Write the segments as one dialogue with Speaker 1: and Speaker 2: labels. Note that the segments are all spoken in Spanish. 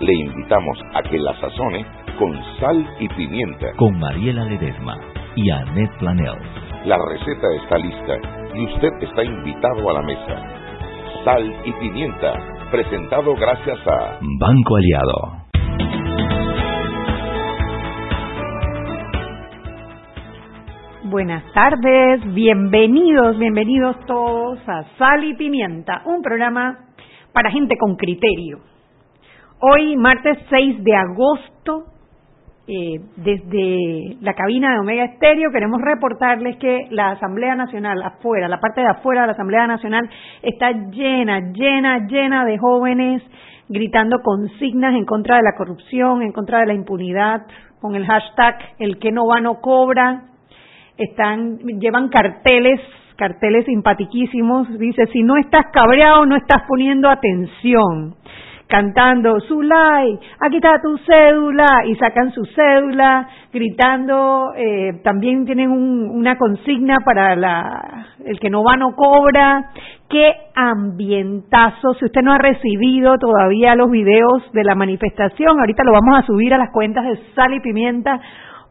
Speaker 1: le invitamos a que la sazone con sal y pimienta.
Speaker 2: Con Mariela Ledesma y Annette Planel.
Speaker 1: La receta está lista y usted está invitado a la mesa. Sal y pimienta, presentado gracias a
Speaker 2: Banco Aliado.
Speaker 3: Buenas tardes, bienvenidos, bienvenidos todos a Sal y Pimienta, un programa para gente con criterio. Hoy, martes 6 de agosto, eh, desde la cabina de Omega Estéreo, queremos reportarles que la Asamblea Nacional, afuera, la parte de afuera de la Asamblea Nacional, está llena, llena, llena de jóvenes gritando consignas en contra de la corrupción, en contra de la impunidad, con el hashtag el que no va no cobra. Están, llevan carteles, carteles simpatiquísimos. Dice, si no estás cabreado, no estás poniendo atención cantando Zulay, aquí está tu cédula. Y sacan su cédula, gritando, eh, también tienen una consigna para la, el que no va no cobra. Qué ambientazo, si usted no ha recibido todavía los videos de la manifestación, ahorita lo vamos a subir a las cuentas de Sal y Pimienta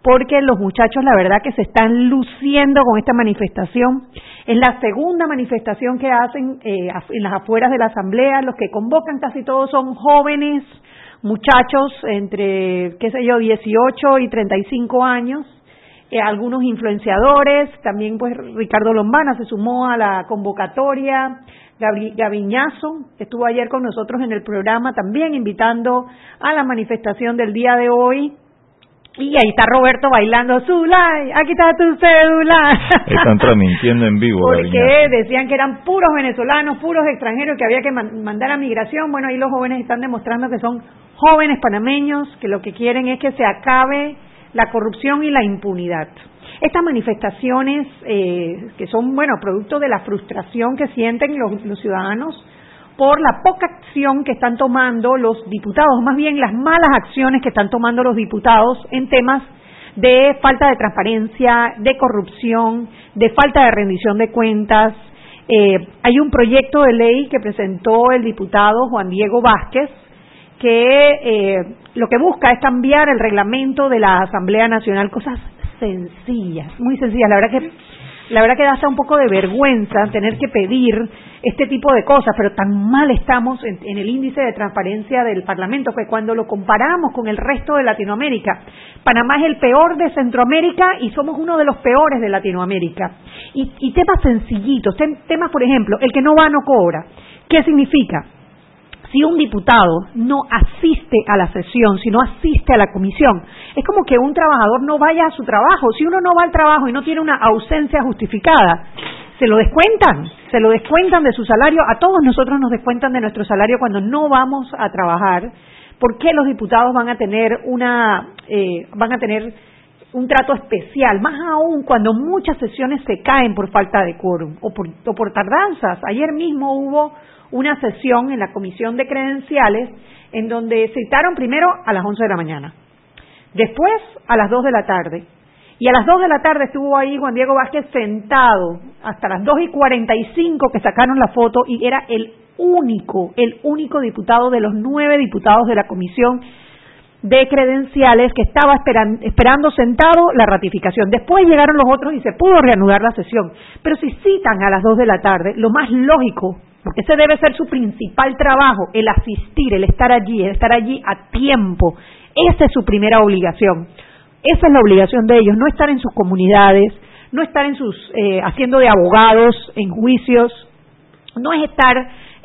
Speaker 3: porque los muchachos la verdad que se están luciendo con esta manifestación. Es la segunda manifestación que hacen eh, en las afueras de la Asamblea. Los que convocan casi todos son jóvenes, muchachos entre, qué sé yo, 18 y 35 años. Eh, algunos influenciadores, también pues Ricardo Lombana se sumó a la convocatoria, Gaviñazo estuvo ayer con nosotros en el programa también invitando a la manifestación del día de hoy y ahí está Roberto bailando, Zulay, aquí está tu cédula.
Speaker 4: Están transmitiendo en vivo.
Speaker 3: Porque decían que eran puros venezolanos, puros extranjeros, que había que mandar a migración. Bueno, ahí los jóvenes están demostrando que son jóvenes panameños, que lo que quieren es que se acabe la corrupción y la impunidad. Estas manifestaciones, eh, que son, bueno, producto de la frustración que sienten los ciudadanos, por la poca acción que están tomando los diputados, más bien las malas acciones que están tomando los diputados en temas de falta de transparencia, de corrupción, de falta de rendición de cuentas. Eh, hay un proyecto de ley que presentó el diputado Juan Diego Vázquez que eh, lo que busca es cambiar el reglamento de la Asamblea Nacional, cosas sencillas, muy sencillas. La verdad que la verdad que da hasta un poco de vergüenza tener que pedir este tipo de cosas, pero tan mal estamos en, el índice de transparencia del Parlamento que cuando lo comparamos con el resto de Latinoamérica, Panamá es el peor de Centroamérica y somos uno de los peores de Latinoamérica. Y, y temas sencillitos, temas, por ejemplo, el que no va no cobra. ¿Qué significa? Si un diputado no asiste a la sesión, si no asiste a la comisión, es como que un trabajador no vaya a su trabajo. Si uno no va al trabajo y no tiene una ausencia justificada, se lo descuentan, se lo descuentan de su salario. A todos nosotros nos descuentan de nuestro salario cuando no vamos a trabajar. ¿Por qué los diputados van a tener una, eh, van a tener un trato especial, más aún cuando muchas sesiones se caen por falta de quórum o por, o por tardanzas. Ayer mismo hubo una sesión en la comisión de credenciales en donde citaron primero a las 11 de la mañana, después a las 2 de la tarde. Y a las 2 de la tarde estuvo ahí Juan Diego Vázquez sentado hasta las 2 y 45 que sacaron la foto y era el único, el único diputado de los nueve diputados de la comisión de credenciales que estaba esperando sentado la ratificación. Después llegaron los otros y se pudo reanudar la sesión. Pero si citan a las 2 de la tarde, lo más lógico porque ese debe ser su principal trabajo, el asistir, el estar allí, el estar allí a tiempo. Esa es su primera obligación. Esa es la obligación de ellos, no estar en sus comunidades, no estar en sus eh, haciendo de abogados en juicios, no es estar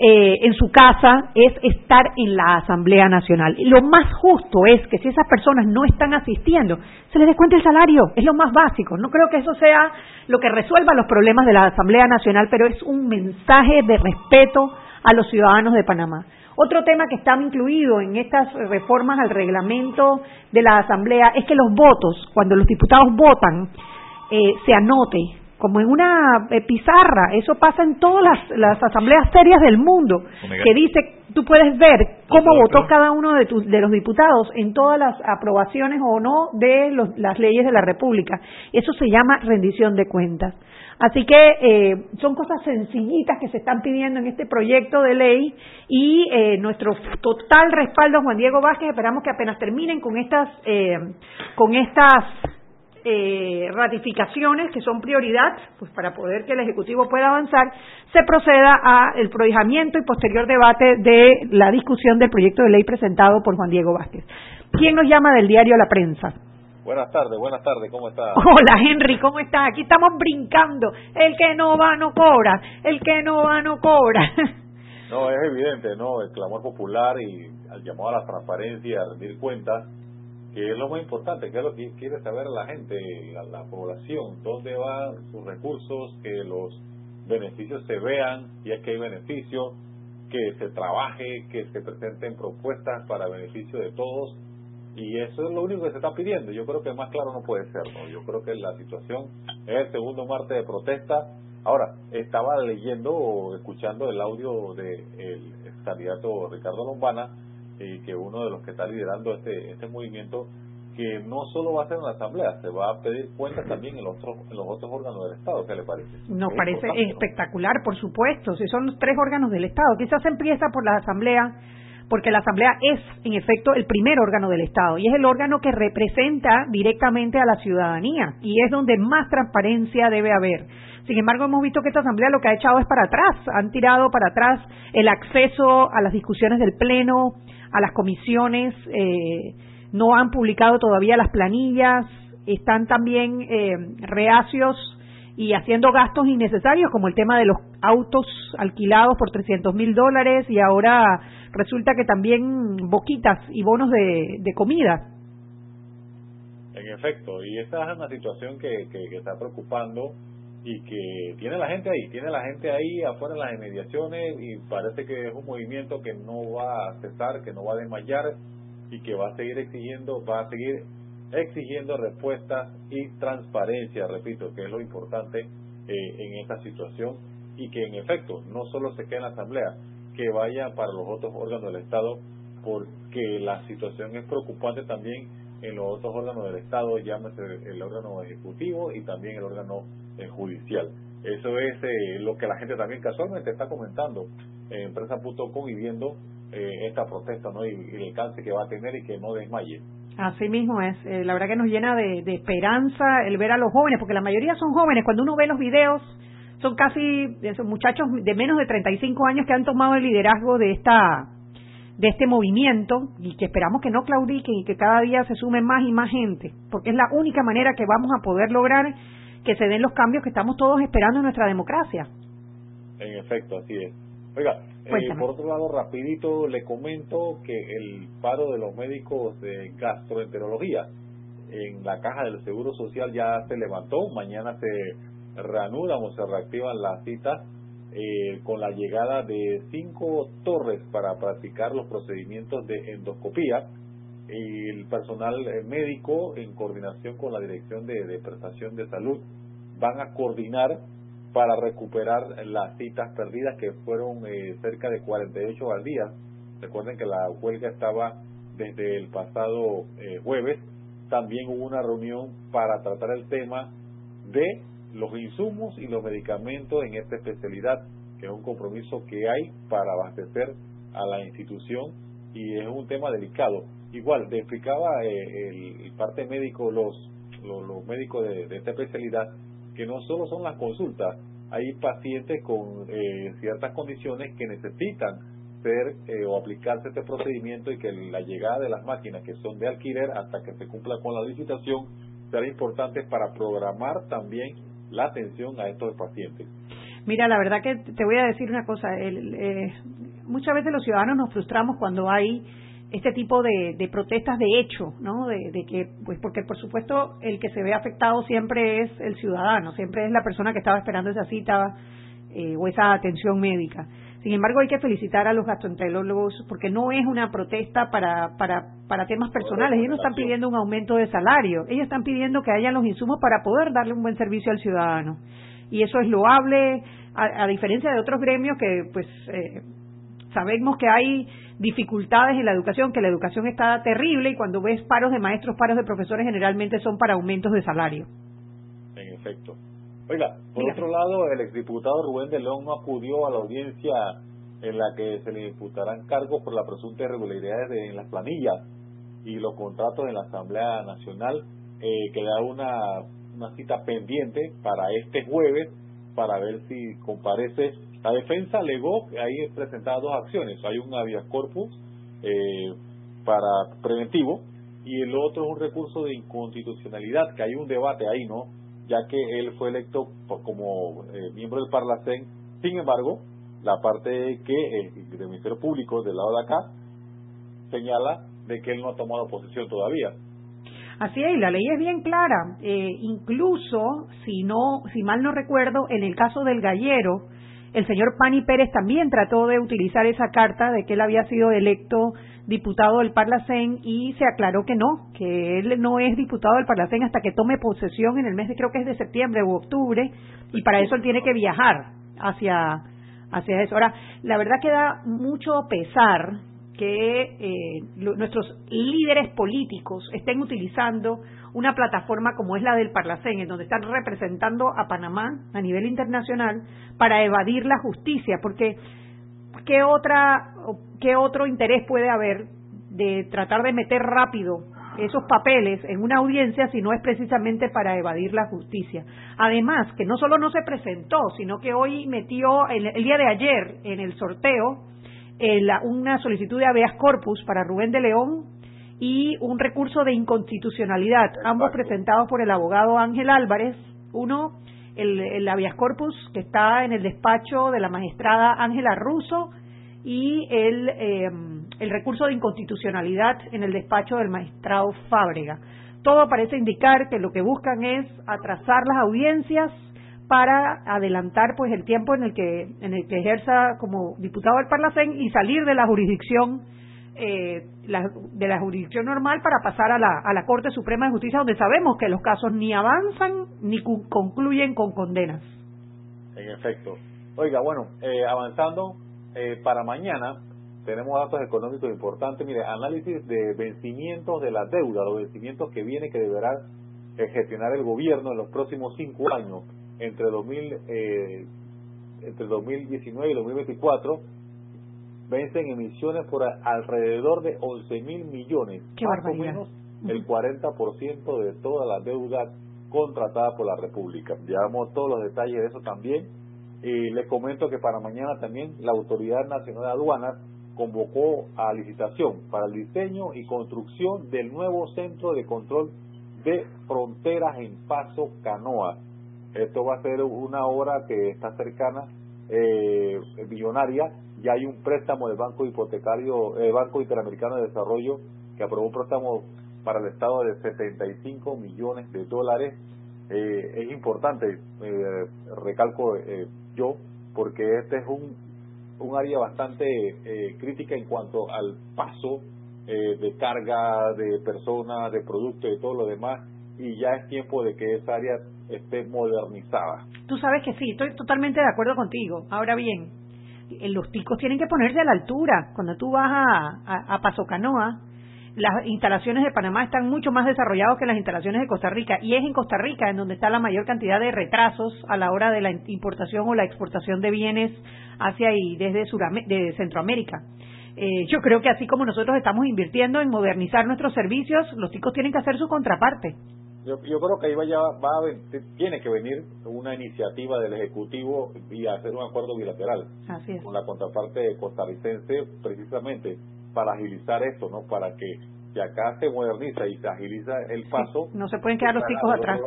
Speaker 3: eh, en su casa es estar en la Asamblea Nacional. Y lo más justo es que si esas personas no están asistiendo, se les descuente el salario, es lo más básico. No creo que eso sea lo que resuelva los problemas de la Asamblea Nacional, pero es un mensaje de respeto a los ciudadanos de Panamá. Otro tema que está incluido en estas reformas al reglamento de la Asamblea es que los votos, cuando los diputados votan, eh, se anote como en una eh, pizarra. Eso pasa en todas las, las asambleas serias del mundo, que dice, tú puedes ver cómo votó cada uno de, tus, de los diputados en todas las aprobaciones o no de los, las leyes de la República. Eso se llama rendición de cuentas. Así que eh, son cosas sencillitas que se están pidiendo en este proyecto de ley y eh, nuestro total respaldo a Juan Diego Vázquez. Esperamos que apenas terminen con estas, eh, con estas eh, ratificaciones que son prioridad, pues para poder que el Ejecutivo pueda avanzar, se proceda a el prohijamiento y posterior debate de la discusión del proyecto de ley presentado por Juan Diego Vázquez. ¿Quién nos llama del diario La Prensa?
Speaker 5: Buenas tardes, buenas tardes, ¿cómo está?
Speaker 3: Hola Henry, ¿cómo estás? Aquí estamos brincando. El que no va no cobra, el que no va no cobra.
Speaker 5: No, es evidente, ¿no? El clamor popular y al llamado a la transparencia, a rendir cuentas, que es lo más importante, que es lo que quiere saber la gente, la, la población, dónde van sus recursos, que los beneficios se vean, y es que hay beneficios, que se trabaje, que se presenten propuestas para beneficio de todos y eso es lo único que se está pidiendo. Yo creo que más claro no puede ser. ¿no? Yo creo que la situación es el segundo martes de protesta. Ahora, estaba leyendo o escuchando el audio del de candidato Ricardo Lombana, y que uno de los que está liderando este, este movimiento, que no solo va a ser en la Asamblea, se va a pedir cuentas también en los otros, en los otros órganos del Estado. ¿Qué le parece?
Speaker 3: Nos parece espectacular, por supuesto. Si son los tres órganos del Estado, quizás empieza por la Asamblea porque la Asamblea es, en efecto, el primer órgano del Estado y es el órgano que representa directamente a la ciudadanía y es donde más transparencia debe haber. Sin embargo, hemos visto que esta Asamblea lo que ha echado es para atrás, han tirado para atrás el acceso a las discusiones del Pleno, a las comisiones, eh, no han publicado todavía las planillas, están también eh, reacios y haciendo gastos innecesarios, como el tema de los autos alquilados por 300 mil dólares y ahora resulta que también boquitas y bonos de, comida.
Speaker 5: En efecto, y esta es una situación que, que, está preocupando y que tiene la gente ahí, tiene la gente ahí afuera en las inmediaciones y parece que es un movimiento que no va a cesar, que no va a desmayar y que va a seguir exigiendo, va a seguir exigiendo respuestas y transparencia, repito, que es lo importante eh, en esta situación y que en efecto no solo se quede en la Asamblea, que vaya para los otros órganos del Estado, porque la situación es preocupante también en los otros órganos del Estado, llámese el órgano ejecutivo y también el órgano eh, judicial. Eso es eh, lo que la gente también casualmente está comentando en empresa.com y viendo esta protesta ¿no? y, el alcance que va a tener y que no desmaye.
Speaker 3: Así mismo es. Eh, la verdad que nos llena de, esperanza el ver a los jóvenes, porque la mayoría son jóvenes. Cuando uno ve los videos, son casi esos muchachos de menos de 35 años que han tomado el liderazgo de esta de este movimiento y que esperamos que no claudiquen y que cada día se sumen más y más gente, porque es la única manera que vamos a poder lograr que se den los cambios que estamos todos esperando en nuestra democracia.
Speaker 5: En efecto, así es. Oiga, eh, por otro lado, rapidito le comento que el paro de los médicos de gastroenterología en la caja del Seguro Social ya se levantó, mañana se reanudan o se reactivan las citas eh, con la llegada de cinco torres para practicar los procedimientos de endoscopía. El personal eh, médico, en coordinación con la Dirección de Prestación de Salud, van a coordinar para recuperar las citas perdidas que fueron eh, cerca de 48 al día. Recuerden que la huelga estaba desde el pasado eh, jueves. También hubo una reunión para tratar el tema de los insumos y los medicamentos en esta especialidad, que es un compromiso que hay para abastecer a la institución y es un tema delicado. Igual, le explicaba eh, el, parte médico, los, los, médicos de, de esta especialidad, que no solo son las consultas, hay pacientes con eh, ciertas condiciones que necesitan ser eh, o aplicarse este procedimiento y que la llegada de las máquinas que son de alquiler hasta que se cumpla con la licitación será importante para programar también la atención a estos pacientes.
Speaker 3: Mira, la verdad que te voy a decir una cosa. eh, muchas veces los ciudadanos nos frustramos cuando hay este tipo de, de, protestas de hecho, ¿no? De, de, que, pues, porque por supuesto el que se ve afectado siempre es el ciudadano, siempre es la persona que estaba esperando esa cita eh, o esa atención médica. Sin embargo, hay que felicitar a los gastroenterólogos porque no es una protesta para, para, para temas personales. Ellos no están pidiendo un aumento de salario, ellos están pidiendo que haya los insumos para poder darle un buen servicio al ciudadano. y eso es loable, a, diferencia de otros gremios que pues eh, sabemos que hay dificultades en la educación, que la educación está terrible y cuando ves paros de maestros, paros de profesores generalmente son para aumentos de salario.
Speaker 5: En efecto. Oiga, por otro lado, el exdiputado Rubén de León no acudió a la audiencia en la que se le imputarán cargos por la presunta irregularidades en las planillas y los contratos en la Asamblea Nacional, eh, queda una, una cita pendiente para este jueves para ver si comparece. La defensa alegó que ahí presentadas dos acciones. Hay un habeas corpus eh, para preventivo y el otro es un recurso de inconstitucionalidad, que hay un debate ahí, ¿no? Ya que él fue electo como eh, miembro del Parlacén. Sin embargo, la parte que el, del Ministerio Público del lado de acá señala de que él no ha tomado posesión todavía.
Speaker 3: Así es, la ley es bien clara. Eh, incluso, si no, si mal no recuerdo, en el caso del gallero, el señor Pani Pérez también trató de utilizar esa carta de que él había sido electo diputado del Parlacén y se aclaró que no, que él no es diputado del Parlacén hasta que tome posesión en el mes de creo que es de septiembre u octubre y para eso él tiene que viajar hacia hacia eso. Ahora, la verdad que da mucho pesar que eh, nuestros líderes políticos estén utilizando una plataforma como es la del Parlacén, en donde están representando a Panamá a nivel internacional para evadir la justicia, porque ¿qué, otra, qué otro interés puede haber de tratar de meter rápido esos papeles en una audiencia si no es precisamente para evadir la justicia. Además, que no solo no se presentó, sino que hoy metió el, el día de ayer en el sorteo una solicitud de habeas corpus para Rubén de León y un recurso de inconstitucionalidad, ambos presentados por el abogado Ángel Álvarez. Uno, el, el habeas corpus que está en el despacho de la magistrada Ángela Russo y el, em, el recurso de inconstitucionalidad en el despacho del magistrado Fábrega. Todo parece indicar que lo que buscan es atrasar las audiencias para adelantar pues el tiempo en el que en el que ejerza como diputado del Parlacén y salir de la jurisdicción eh, de la jurisdicción normal para pasar a la, a la Corte Suprema de Justicia donde sabemos que los casos ni avanzan ni concluyen con condenas.
Speaker 5: En efecto. Oiga, bueno, eh, avanzando eh, para mañana tenemos datos económicos importantes. Mire, análisis de vencimientos de la deuda, los vencimientos que viene que deberá gestionar el gobierno en los próximos cinco años entre 2000 eh, entre 2019 y 2024 vencen emisiones por alrededor de 11 mil millones, más o menos el 40% de toda la deuda contratada por la República. Llevamos todos los detalles de eso también. Y les comento que para mañana también la Autoridad Nacional de Aduanas convocó a licitación para el diseño y construcción del nuevo centro de control de fronteras en Paso Canoa esto va a ser una obra que está cercana, eh, millonaria. Ya hay un préstamo del Banco Hipotecario, eh, Banco Interamericano de Desarrollo, que aprobó un préstamo para el Estado de 75 millones de dólares. Eh, es importante, eh, recalco eh, yo, porque este es un, un área bastante eh, crítica en cuanto al paso de carga de personas, de productos y todo lo demás, y ya es tiempo de que esa área esté modernizada.
Speaker 3: Tú sabes que sí, estoy totalmente de acuerdo contigo. Ahora bien, los ticos tienen que ponerse a la altura. Cuando tú vas a, a, Paso Canoa, las instalaciones de Panamá están mucho más desarrolladas que las instalaciones de Costa Rica y es en Costa Rica en donde está la mayor cantidad de retrasos a la hora de la importación o la exportación de bienes hacia y desde de Centroamérica. Eh, yo creo que así como nosotros estamos invirtiendo en modernizar nuestros servicios, los ticos tienen que hacer su contraparte.
Speaker 5: Yo, yo creo que ahí vaya, va a, tiene que venir una iniciativa del Ejecutivo y hacer un acuerdo bilateral con la contraparte costarricense precisamente para agilizar esto, ¿no? Para que si acá se moderniza y se agiliza el paso...
Speaker 3: no se pueden quedar los chicos atrás.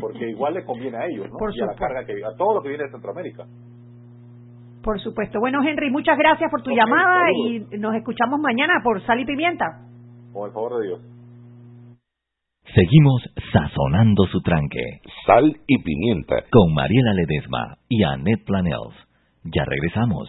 Speaker 5: porque igual le conviene a ellos, ¿no? y a la carga que a todo lo que viene de Centroamérica.
Speaker 3: Por supuesto. Bueno, Henry, muchas gracias por tu llamada y nos escuchamos mañana por Sal y Pimienta.
Speaker 5: Con el favor de Dios.
Speaker 2: Seguimos sazonando su tranque.
Speaker 1: Sal y pimienta.
Speaker 2: Con Mariela Ledesma y Annette Planels. Ya regresamos.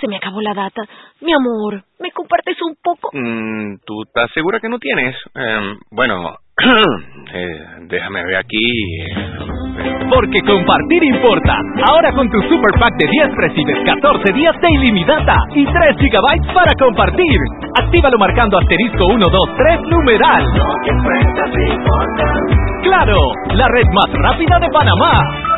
Speaker 6: Se me acabó la data. Mi amor, ¿me compartes un poco?
Speaker 7: Mm, ¿Tú estás segura que no tienes? Em, bueno, eh, déjame ver aquí.
Speaker 8: Porque compartir importa. Ahora con tu Super Pack de 10 recibes 14 días de ilimitada y 3 gigabytes para compartir. Actívalo marcando asterisco 123 numeral. Claro, la red más rápida de Panamá.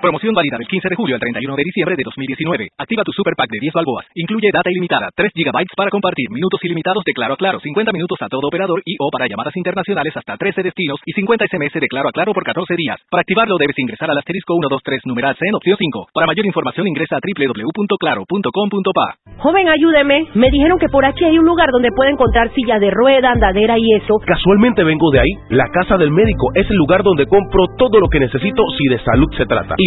Speaker 8: Promoción válida del 15 de julio al 31 de diciembre de 2019. Activa tu super pack de 10 balboas. Incluye data ilimitada, 3 GB para compartir, minutos ilimitados de Claro a Claro, 50 minutos a todo operador y o para llamadas internacionales hasta 13 destinos y 50 SMS de Claro a Claro por 14 días. Para activarlo debes ingresar al asterisco 123 numeral C en opción 5. Para mayor información ingresa a www.claro.com.pa.
Speaker 6: Joven, ayúdeme. Me dijeron que por aquí hay un lugar donde puede encontrar silla de rueda, andadera y eso.
Speaker 9: Casualmente vengo de ahí. La casa del médico es el lugar donde compro todo lo que necesito si de salud se trata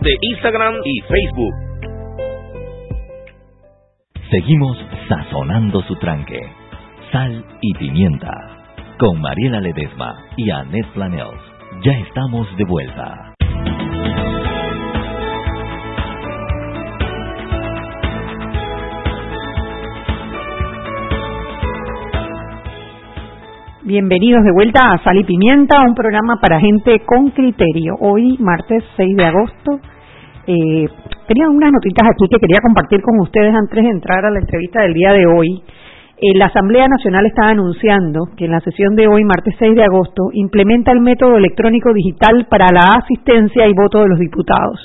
Speaker 9: de Instagram y Facebook.
Speaker 2: Seguimos sazonando su tranque. Sal y pimienta. Con Mariela Ledesma y Annette Planels. Ya estamos de vuelta.
Speaker 3: Bienvenidos de vuelta a Sal y Pimienta, un programa para gente con criterio. Hoy, martes 6 de agosto, eh, tenía unas notitas aquí que quería compartir con ustedes antes de entrar a la entrevista del día de hoy. Eh, la Asamblea Nacional está anunciando que en la sesión de hoy, martes 6 de agosto, implementa el método electrónico digital para la asistencia y voto de los diputados.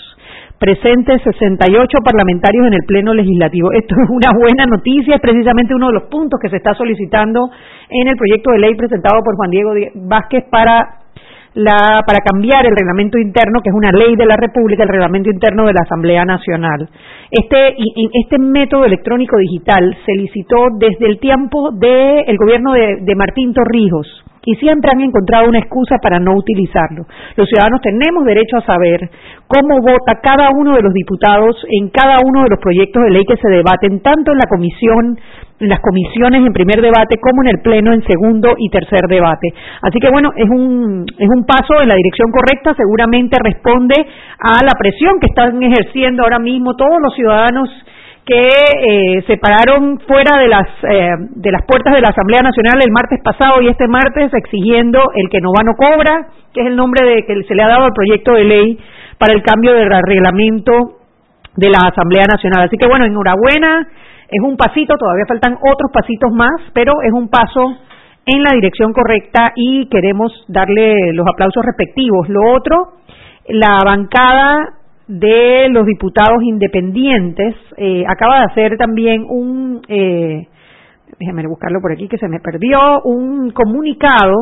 Speaker 3: Presentes 68 parlamentarios en el Pleno Legislativo. Esto es una buena noticia, es precisamente uno de los puntos que se está solicitando en el proyecto de ley presentado por Juan Diego Vázquez para la, para cambiar el reglamento interno, que es una ley de la República, el reglamento interno de la Asamblea Nacional. Este, este método electrónico digital se licitó desde el tiempo del gobierno de, de Martín Torrijos y siempre han encontrado una excusa para no utilizarlo. Los ciudadanos tenemos derecho a saber cómo vota cada uno de los diputados en cada uno de los proyectos de ley que se debaten tanto en la comisión en las comisiones en primer debate como en el pleno en segundo y tercer debate. Así que bueno, es un es un paso en la dirección correcta, seguramente responde a la presión que están ejerciendo ahora mismo todos los ciudadanos que eh, se pararon fuera de las eh, de las puertas de la Asamblea Nacional el martes pasado y este martes exigiendo el que no va no cobra, que es el nombre de que se le ha dado al proyecto de ley para el cambio del reglamento de la Asamblea Nacional. Así que bueno, enhorabuena es un pasito, todavía faltan otros pasitos más, pero es un paso en la dirección correcta y queremos darle los aplausos respectivos. Lo otro, la bancada de los diputados independientes eh, acaba de hacer también un, eh, déjame buscarlo por aquí que se me perdió, un comunicado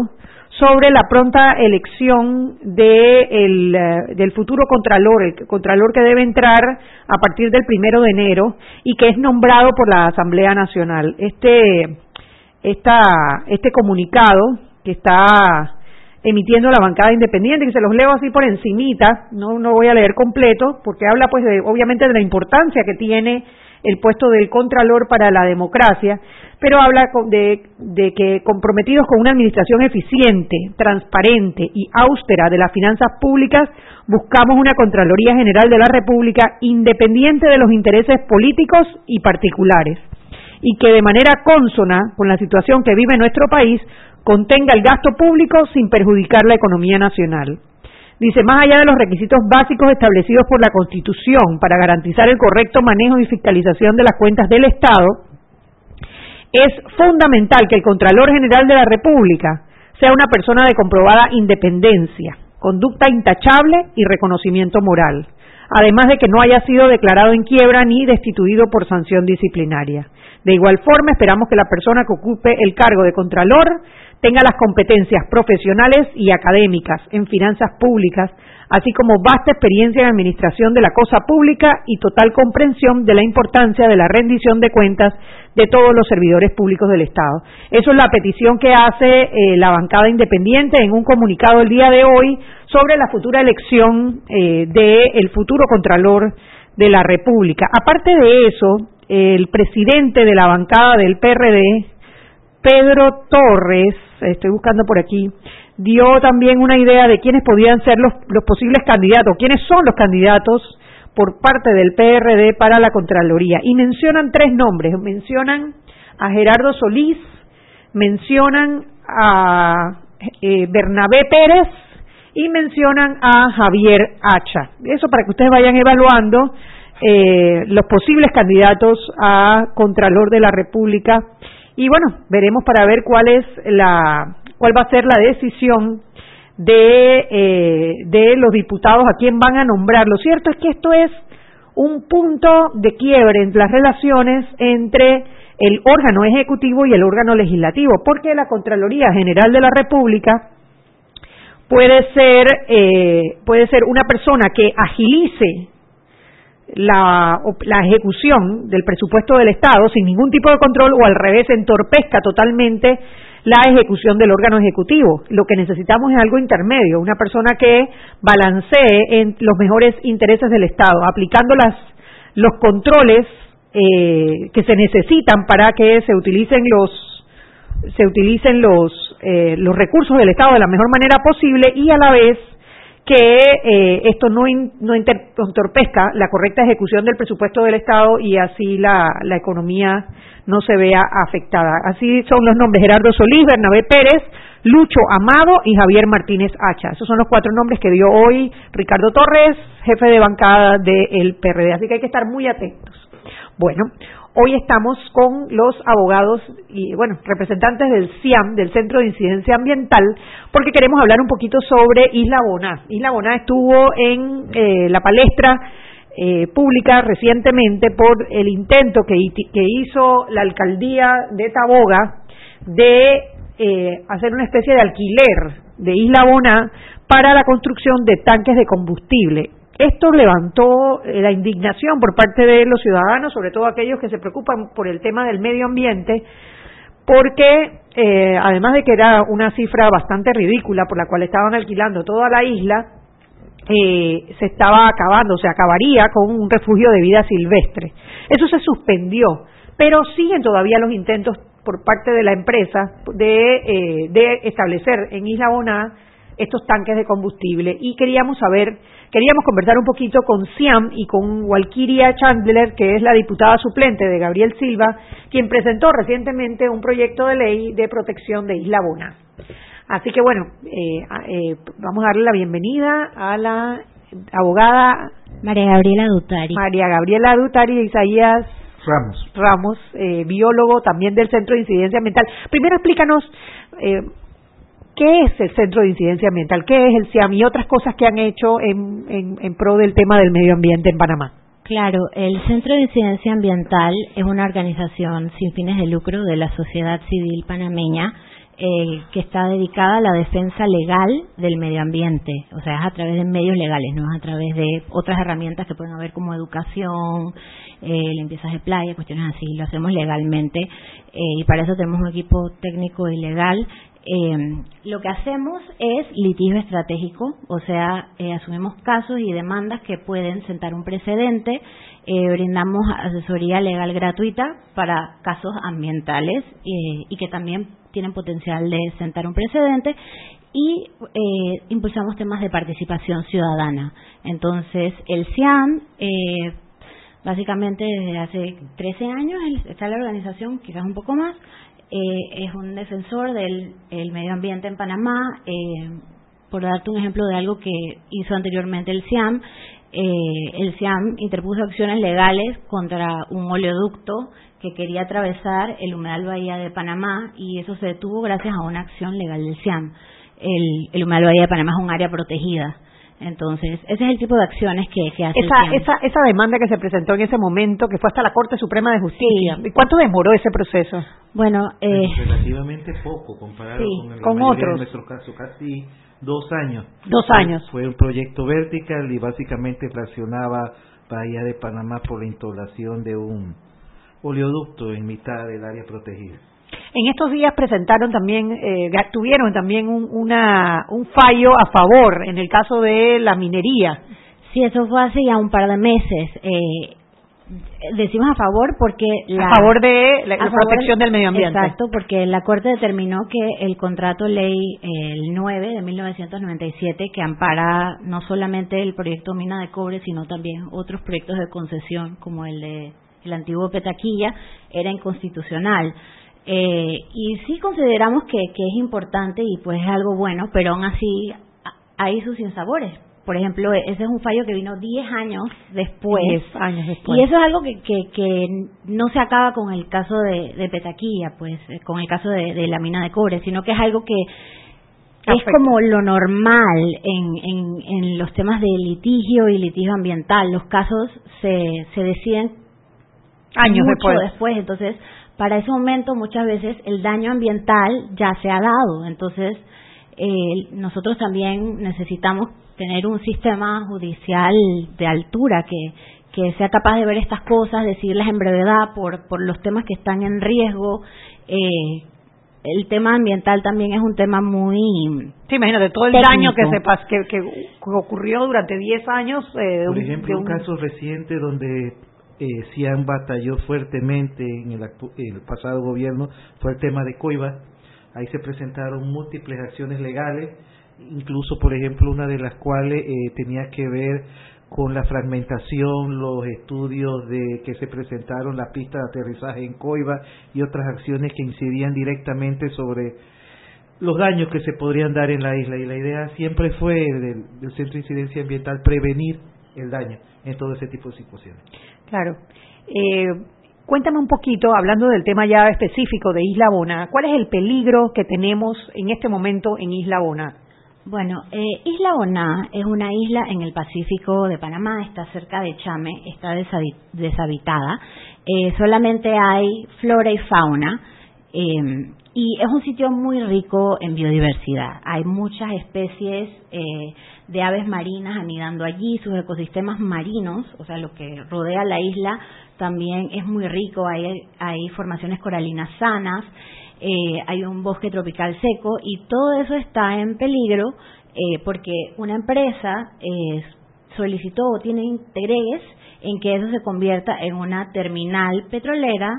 Speaker 3: sobre la pronta elección de eh, del futuro contralor, el contralor que debe entrar a partir del primero de enero y que es nombrado por la Asamblea Nacional. Este, esta, este comunicado que está emitiendo la bancada independiente, que se los leo así por encimita, no, no voy a leer completo, porque habla pues de, obviamente de la importancia que tiene el puesto del Contralor para la democracia, pero habla de, de, que comprometidos con una administración eficiente, transparente y austera de las finanzas públicas, buscamos una Contraloría General de la República independiente de los intereses políticos y particulares, y que de manera consona con la situación que vive nuestro país contenga el gasto público sin perjudicar la economía nacional. Dice, más allá de los requisitos básicos establecidos por la Constitución para garantizar el correcto manejo y fiscalización de las cuentas del Estado, es fundamental que el Contralor General de la República sea una persona de comprobada independencia, conducta intachable y reconocimiento moral, además de que no haya sido declarado en quiebra ni destituido por sanción disciplinaria. De igual forma, esperamos que la persona que ocupe el cargo de Contralor tenga las competencias profesionales y académicas en finanzas públicas, así como vasta experiencia en administración de la cosa pública y total comprensión de la importancia de la rendición de cuentas de todos los servidores públicos del Estado. Eso es la petición que hace eh, la bancada independiente en un comunicado el día de hoy sobre la futura elección eh, del futuro Contralor de la República. Aparte de eso, el presidente de la bancada del PRD, Pedro Torres, estoy buscando por aquí, dio también una idea de quiénes podían ser los, los posibles candidatos, quiénes son los candidatos por parte del PRD para la Contraloría. Y mencionan tres nombres, mencionan a Gerardo Solís, mencionan a eh, Bernabé Pérez y mencionan a Javier Hacha. Eso para que ustedes vayan evaluando eh, los posibles candidatos a Contralor de la República y bueno, veremos para ver cuál es la cuál va a ser la decisión de, eh, de los diputados a quién van a nombrar. Lo cierto es que esto es un punto de quiebre en las relaciones entre el órgano ejecutivo y el órgano legislativo, porque la Contraloría General de la República puede ser eh, puede ser una persona que agilice la, la ejecución del presupuesto del Estado sin ningún tipo de control o al revés entorpezca totalmente la ejecución del órgano ejecutivo. Lo que necesitamos es algo intermedio, una persona que balancee en los mejores intereses del Estado, aplicando las, los controles eh, que se necesitan para que se utilicen los se utilicen los eh, los recursos del Estado de la mejor manera posible y a la vez que eh, esto no, no entorpezca la correcta ejecución del presupuesto del Estado y así la, la economía no se vea afectada. Así son los nombres Gerardo Solís, Bernabé Pérez, Lucho Amado y Javier Martínez Hacha. Esos son los cuatro nombres que dio hoy Ricardo Torres, jefe de bancada del PRD. Así que hay que estar muy atentos. Bueno, Hoy estamos con los abogados y, bueno, representantes del CIAM, del Centro de Incidencia Ambiental, porque queremos hablar un poquito sobre Isla Boná. Isla Boná estuvo en eh, la palestra eh, pública recientemente por el intento que, que, hizo la alcaldía de Taboga de eh, hacer una especie de alquiler de Isla Boná para la construcción de tanques de combustible. Esto levantó eh, la indignación por parte de los ciudadanos, sobre todo aquellos que se preocupan por el tema del medio ambiente, porque eh, además de que era una cifra bastante ridícula por la cual estaban alquilando toda la isla, eh, se estaba acabando, se acabaría con un refugio de vida silvestre. Eso se suspendió, pero siguen todavía los intentos por parte de la empresa de, de establecer en Isla Boná estos tanques de combustible y queríamos saber Queríamos conversar un poquito con Siam y con Walkiria Chandler, que es la diputada suplente de Gabriel Silva, quien presentó recientemente un proyecto de ley de protección de Isla Bona. Así que bueno, eh, eh, vamos a darle la bienvenida a la abogada
Speaker 10: María Gabriela Dutari.
Speaker 3: María Gabriela Dutari Isaías
Speaker 11: Ramos.
Speaker 3: Ramos, eh, biólogo también del Centro de Incidencia Ambiental. Primero explícanos ¿Qué es el Centro de Incidencia Ambiental? ¿Qué es el CIAM? Y otras cosas que han hecho en, en, pro del tema del medio ambiente en Panamá.
Speaker 10: Claro, el Centro de Incidencia Ambiental es una organización sin fines de lucro de la sociedad civil panameña eh, que está dedicada a la defensa legal del medio ambiente, o sea, es a través de medios legales, no es a través de otras herramientas que pueden haber como educación, eh, limpiezas de playa, cuestiones así, lo hacemos legalmente eh, y para eso tenemos un equipo técnico y legal eh, lo que hacemos es litigio estratégico, o sea, eh, asumimos casos y demandas que pueden sentar un precedente, eh, brindamos asesoría legal gratuita para casos ambientales eh, y que también tienen potencial de sentar un precedente y impulsamos temas de participación ciudadana. Entonces, el CIAM básicamente desde hace 13 años está la organización, quizás un poco más, eh, es un defensor del medio ambiente en Panamá. Eh, por darte un ejemplo de algo que hizo anteriormente el CIAM, eh, el CIAM interpuso acciones legales contra un oleoducto que quería atravesar el humedal Bahía de Panamá y eso se detuvo gracias a una acción legal del CIAM. el, el humedal Bahía de Panamá es un área protegida. Entonces, ese es el tipo de acciones que, que hace.
Speaker 3: Esa, esa, esa demanda que se presentó en ese momento, que fue hasta la Corte Suprema de Justicia, ¿y cuánto demoró ese proceso?
Speaker 10: Bueno, eh,
Speaker 11: relativamente poco comparado con, el
Speaker 3: con otros.
Speaker 11: En nuestro caso, casi dos años.
Speaker 3: Dos años.
Speaker 11: Fue un proyecto vertical y básicamente fraccionaba Bahía de Panamá por la instalación de un oleoducto en mitad del área protegida.
Speaker 3: En estos días presentaron también, eh, tuvieron también un, una, un fallo a favor en el caso de la minería.
Speaker 10: Sí, eso fue hace ya un par de meses. Eh, decimos a favor porque
Speaker 3: la, a favor de la, protección del medio ambiente.
Speaker 10: Exacto, porque la Corte determinó que el contrato ley el 9 de 1997 que ampara no solamente el proyecto mina de cobre, sino también otros proyectos de concesión como el de el antiguo Petaquilla era inconstitucional. Eh, y sí consideramos que, que es importante y pues es algo bueno, pero aún así hay sus sinsabores. Por ejemplo, ese es un fallo que vino 10 años después.
Speaker 3: 10 años después.
Speaker 10: Y eso es algo que, que, que no se acaba con el caso de, de Petaquilla, pues, eh, con el caso de, de la mina de cobre, sino que es algo que es como lo normal en, en, en los temas de litigio y litigio ambiental. Los casos se, se deciden
Speaker 3: años
Speaker 10: mucho
Speaker 3: después.
Speaker 10: después. Entonces, para ese momento muchas veces el daño ambiental ya se ha dado. Entonces, eh, nosotros también necesitamos tener un sistema judicial de altura que, que sea capaz de ver estas cosas, decirlas en brevedad por, por los temas que están en riesgo. Eh, el tema ambiental también es un tema muy.
Speaker 3: Sí, imagínate todo el daño que se que, que, ocurrió durante 10 años.
Speaker 11: Eh, Por ejemplo, un, caso reciente donde eh, Cian batalló fuertemente en el, el, pasado gobierno fue el tema de Coiba. Ahí se presentaron múltiples acciones legales, incluso, por ejemplo, una de las cuales eh, tenía que ver con la fragmentación, los estudios de que se presentaron, la pista de aterrizaje en Coiba y otras acciones que incidían directamente sobre los daños que se podrían dar en la isla. Y la idea siempre fue del Centro de Incidencia Ambiental prevenir el daño en todo ese tipo de situaciones.
Speaker 3: Claro. Eh, cuéntame un poquito, hablando del tema ya específico de Isla Bona, ¿cuál es el peligro que tenemos en este momento en Isla Bona?
Speaker 10: Bueno, eh, Isla Bona es una isla en el Pacífico de Panamá, está cerca de Chame, está deshabitada, eh, solamente hay flora y fauna eh, y es un sitio muy rico en biodiversidad. Hay muchas especies eh, de aves marinas anidando allí, sus ecosistemas marinos, o sea, lo que rodea la isla también es muy rico, hay, hay formaciones coralinas sanas, eh, hay un bosque tropical seco y todo eso está en peligro eh, porque una empresa eh, solicitó o tiene interés en que eso se convierta en una terminal petrolera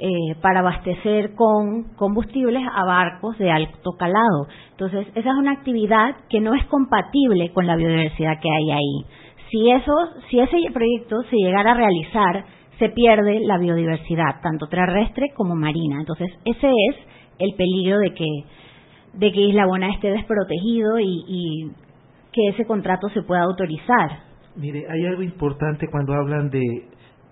Speaker 10: eh, para abastecer con combustibles a barcos de alto calado. Entonces, esa es una actividad que no es compatible con la biodiversidad que hay ahí. Si, eso, si ese proyecto se llegara a realizar, se pierde la biodiversidad, tanto terrestre como marina. Entonces, ese es el peligro de que, de que Isla Bona esté desprotegido y, y que ese contrato se pueda autorizar.
Speaker 11: Mire, hay algo importante cuando hablan de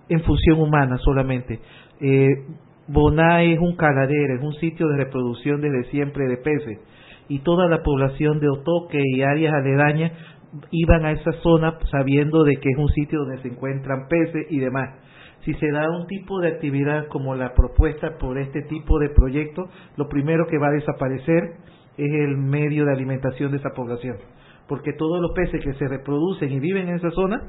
Speaker 11: en función humana solamente. Eh, Boná es un caladero, es un sitio de reproducción desde siempre de peces y toda la población de Otoque y áreas aledañas iban a esa zona sabiendo de que es un sitio donde se encuentran peces y demás. Si se da un tipo de actividad como la propuesta por este tipo de proyecto, lo primero que va a desaparecer es el medio de alimentación de esa población, porque todos los peces que se reproducen y viven en esa zona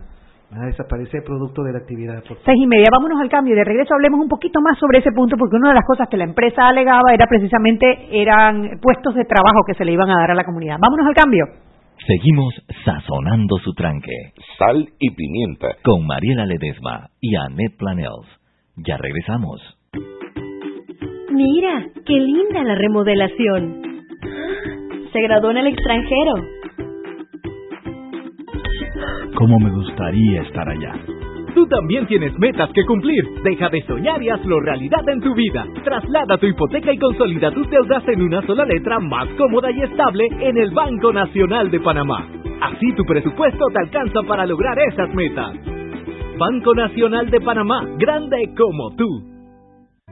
Speaker 11: van a desaparecer producto de la actividad.
Speaker 3: Seis y media, vámonos al cambio y de regreso hablemos un poquito más sobre ese punto porque una de las cosas que la empresa alegaba era precisamente eran puestos de trabajo que se le iban a dar a la comunidad. Vámonos al cambio.
Speaker 2: Seguimos sazonando su tranque.
Speaker 1: Sal y pimienta.
Speaker 2: Con Mariela Ledesma y Annette Planels. Ya regresamos.
Speaker 6: Mira, qué linda la remodelación. Se graduó en el extranjero
Speaker 12: ¿Cómo me gustaría estar allá?
Speaker 8: Tú también tienes metas que cumplir. Deja de soñar y hazlo realidad en tu vida. Traslada tu hipoteca y consolida tus deudas en una sola letra más cómoda y estable en el Banco Nacional de Panamá. Así tu presupuesto te alcanza para lograr esas metas. Banco Nacional de Panamá, grande como tú.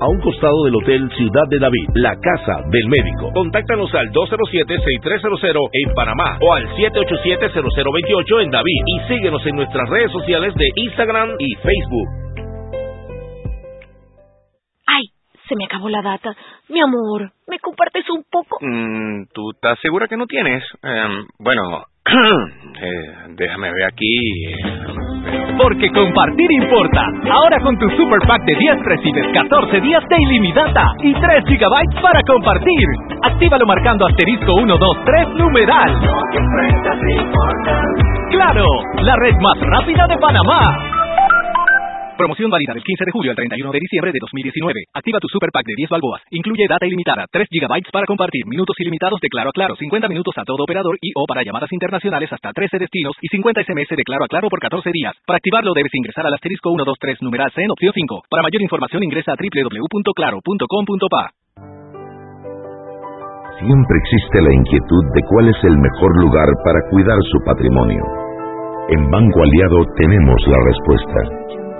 Speaker 9: a un costado del Hotel Ciudad de David, la casa del médico. Contáctanos al 207-6300 en Panamá o al 787-0028 en David y síguenos en nuestras redes sociales de Instagram y Facebook.
Speaker 6: Ay, se me acabó la data. Mi amor, ¿me compartes un poco?
Speaker 7: Mm, ¿Tú estás segura que no tienes? Em, bueno, eh, déjame ver aquí.
Speaker 8: Porque compartir importa. Ahora con tu Super Pack de 10 recibes 14 días de ilimitada y 3 GB para compartir. Actívalo marcando asterisco 123 numeral. Claro, la red más rápida de Panamá. Promoción válida del 15 de julio al 31 de diciembre de 2019. Activa tu super pack de 10 balboas. Incluye data ilimitada, 3 GB para compartir, minutos ilimitados de Claro a Claro, 50 minutos a todo operador y o para llamadas internacionales hasta 13 destinos y 50 SMS de Claro a Claro por 14 días. Para activarlo debes ingresar al asterisco 123 numeral C en opción 5. Para mayor información ingresa a www.claro.com.pa.
Speaker 1: Siempre existe la inquietud de cuál es el mejor lugar para cuidar su patrimonio. En Banco Aliado tenemos la respuesta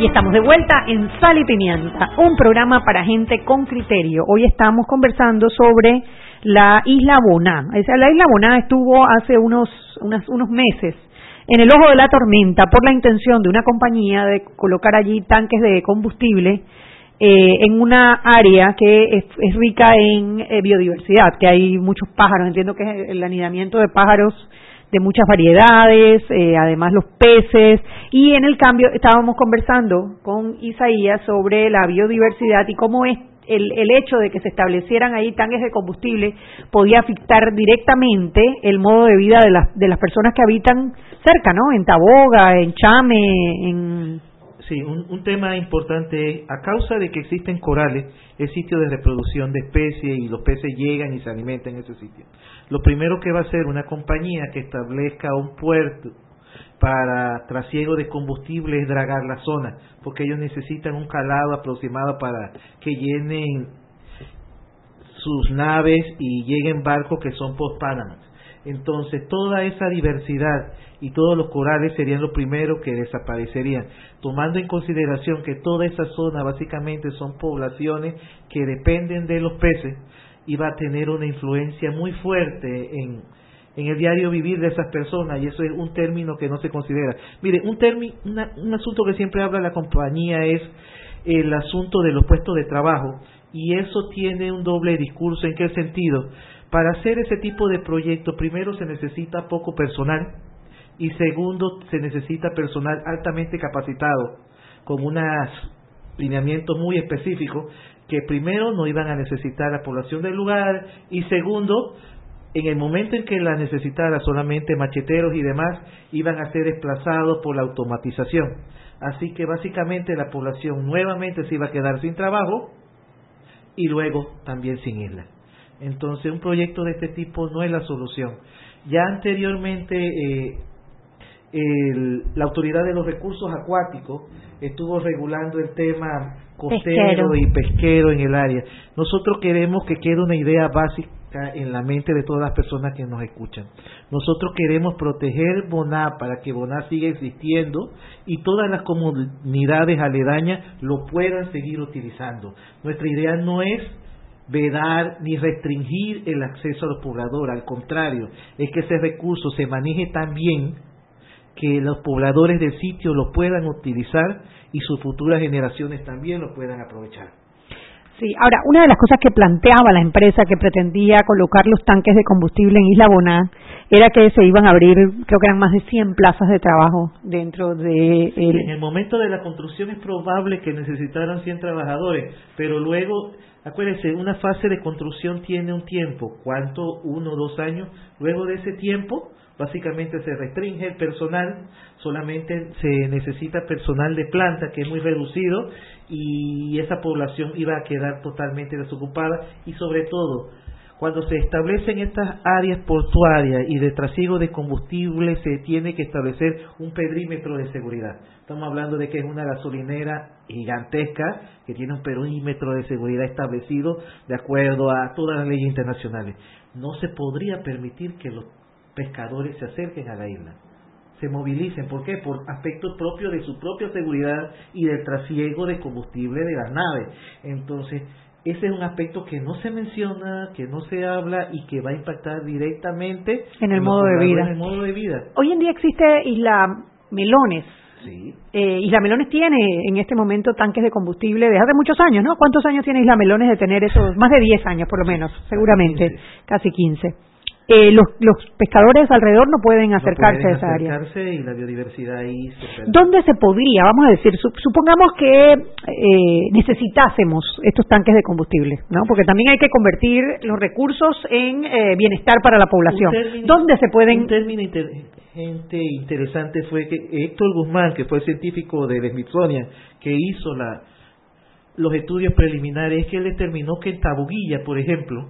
Speaker 3: Y estamos de vuelta en Sal y Pimienta, un programa para gente con criterio. Hoy estamos conversando sobre la isla Boná. La isla Boná estuvo hace unos, unos meses en el ojo de la tormenta por la intención de una compañía de colocar allí tanques de combustible eh, en una área que es, rica en eh, biodiversidad, que hay muchos pájaros, entiendo que es el anidamiento de pájaros de muchas variedades, eh, además los peces, y en el cambio estábamos conversando con Isaías sobre la biodiversidad y cómo es el, el hecho de que se establecieran ahí tanques de combustible podía afectar directamente el modo de vida de las, de las personas que habitan cerca, ¿no? En Taboga, en Chame, en
Speaker 11: Sí, un, tema importante es, a causa de que existen corales, es sitio de reproducción de especies y los peces llegan y se alimentan en ese sitio. Lo primero que va a hacer una compañía que establezca un puerto para trasiego de combustible es dragar la zona, porque ellos necesitan un calado aproximado para que llenen sus naves y lleguen barcos que son post Entonces, toda esa diversidad y todos los corales serían los primeros que desaparecerían, tomando en consideración que toda esa zona básicamente son poblaciones que dependen de los peces va a tener una influencia muy fuerte en, en el diario vivir de esas personas y eso es un término que no se considera. Mire, un, término, un asunto que siempre habla la compañía es el asunto de los puestos de trabajo y eso tiene un doble discurso. ¿En qué sentido? Para hacer ese tipo de proyectos, primero se necesita poco personal, y segundo, se necesita personal altamente capacitado, con unos lineamientos muy específicos, que primero no iban a necesitar la población del lugar y segundo, en el momento en que la necesitara solamente macheteros y demás, iban a ser desplazados por la automatización. Así que básicamente la población nuevamente se iba a quedar sin trabajo y luego también sin isla. Entonces un proyecto de este tipo no es la solución. Ya anteriormente eh, la Autoridad de los Recursos Acuáticos estuvo regulando el tema costero y pesquero en el área. Nosotros queremos que quede una idea básica en la mente de todas las personas que nos escuchan. Nosotros queremos proteger Boná para que Boná siga existiendo y todas las comunidades aledañas lo puedan seguir utilizando. Nuestra idea no es vedar ni restringir el acceso a los pobladores, al contrario, es que ese recurso se maneje tan bien que los pobladores del sitio lo puedan utilizar y sus futuras generaciones también lo puedan aprovechar.
Speaker 3: Sí, ahora, una de las cosas que planteaba la empresa que pretendía colocar los tanques de combustible en Isla Boná era que se iban a abrir, creo que eran más de 100 plazas de trabajo dentro de...
Speaker 11: El... En el momento de la construcción es probable que necesitaran 100 trabajadores, pero luego, acuérdense, una fase de construcción tiene un tiempo, ¿cuánto? Uno o dos años. Luego de ese tiempo, básicamente se restringe el personal, solamente se necesita personal de planta que es muy reducido y esa población iba a quedar totalmente desocupada y sobre todo cuando se establecen estas áreas portuarias y de trasiego de combustible se tiene que establecer un perímetro de seguridad. Estamos hablando de que es una gasolinera gigantesca que tiene un perímetro de seguridad establecido de acuerdo a todas las leyes internacionales. No se podría permitir que los pescadores se acerquen a la isla, se movilicen. ¿Por qué? Por aspectos propios de su propia seguridad y del trasiego de combustible de las naves. Entonces, ese es un aspecto que no se menciona, que no se habla y que va a impactar directamente
Speaker 3: en el, modo, de vida.
Speaker 11: En el modo de vida.
Speaker 3: Hoy en día existe Isla Melones.
Speaker 11: Sí.
Speaker 3: Eh, Isla Melones tiene en este momento tanques de combustible desde hace muchos años, ¿no? ¿Cuántos años tiene Isla Melones de tener esos? Más de 10 años por lo menos, seguramente, casi 15 eh, los, los pescadores alrededor no pueden acercarse a esa área.
Speaker 11: y la biodiversidad ahí
Speaker 3: ¿Dónde se podría, vamos a decir, supongamos que eh, necesitásemos estos tanques de combustible, ¿no? Porque también hay que convertir los recursos en eh, bienestar para la población. ¿Dónde se pueden...?
Speaker 11: Un término interesante fue que Héctor Guzmán, que fue científico de Smithsonian, que hizo la, los estudios preliminares, que él determinó que en Tabuguilla, por ejemplo,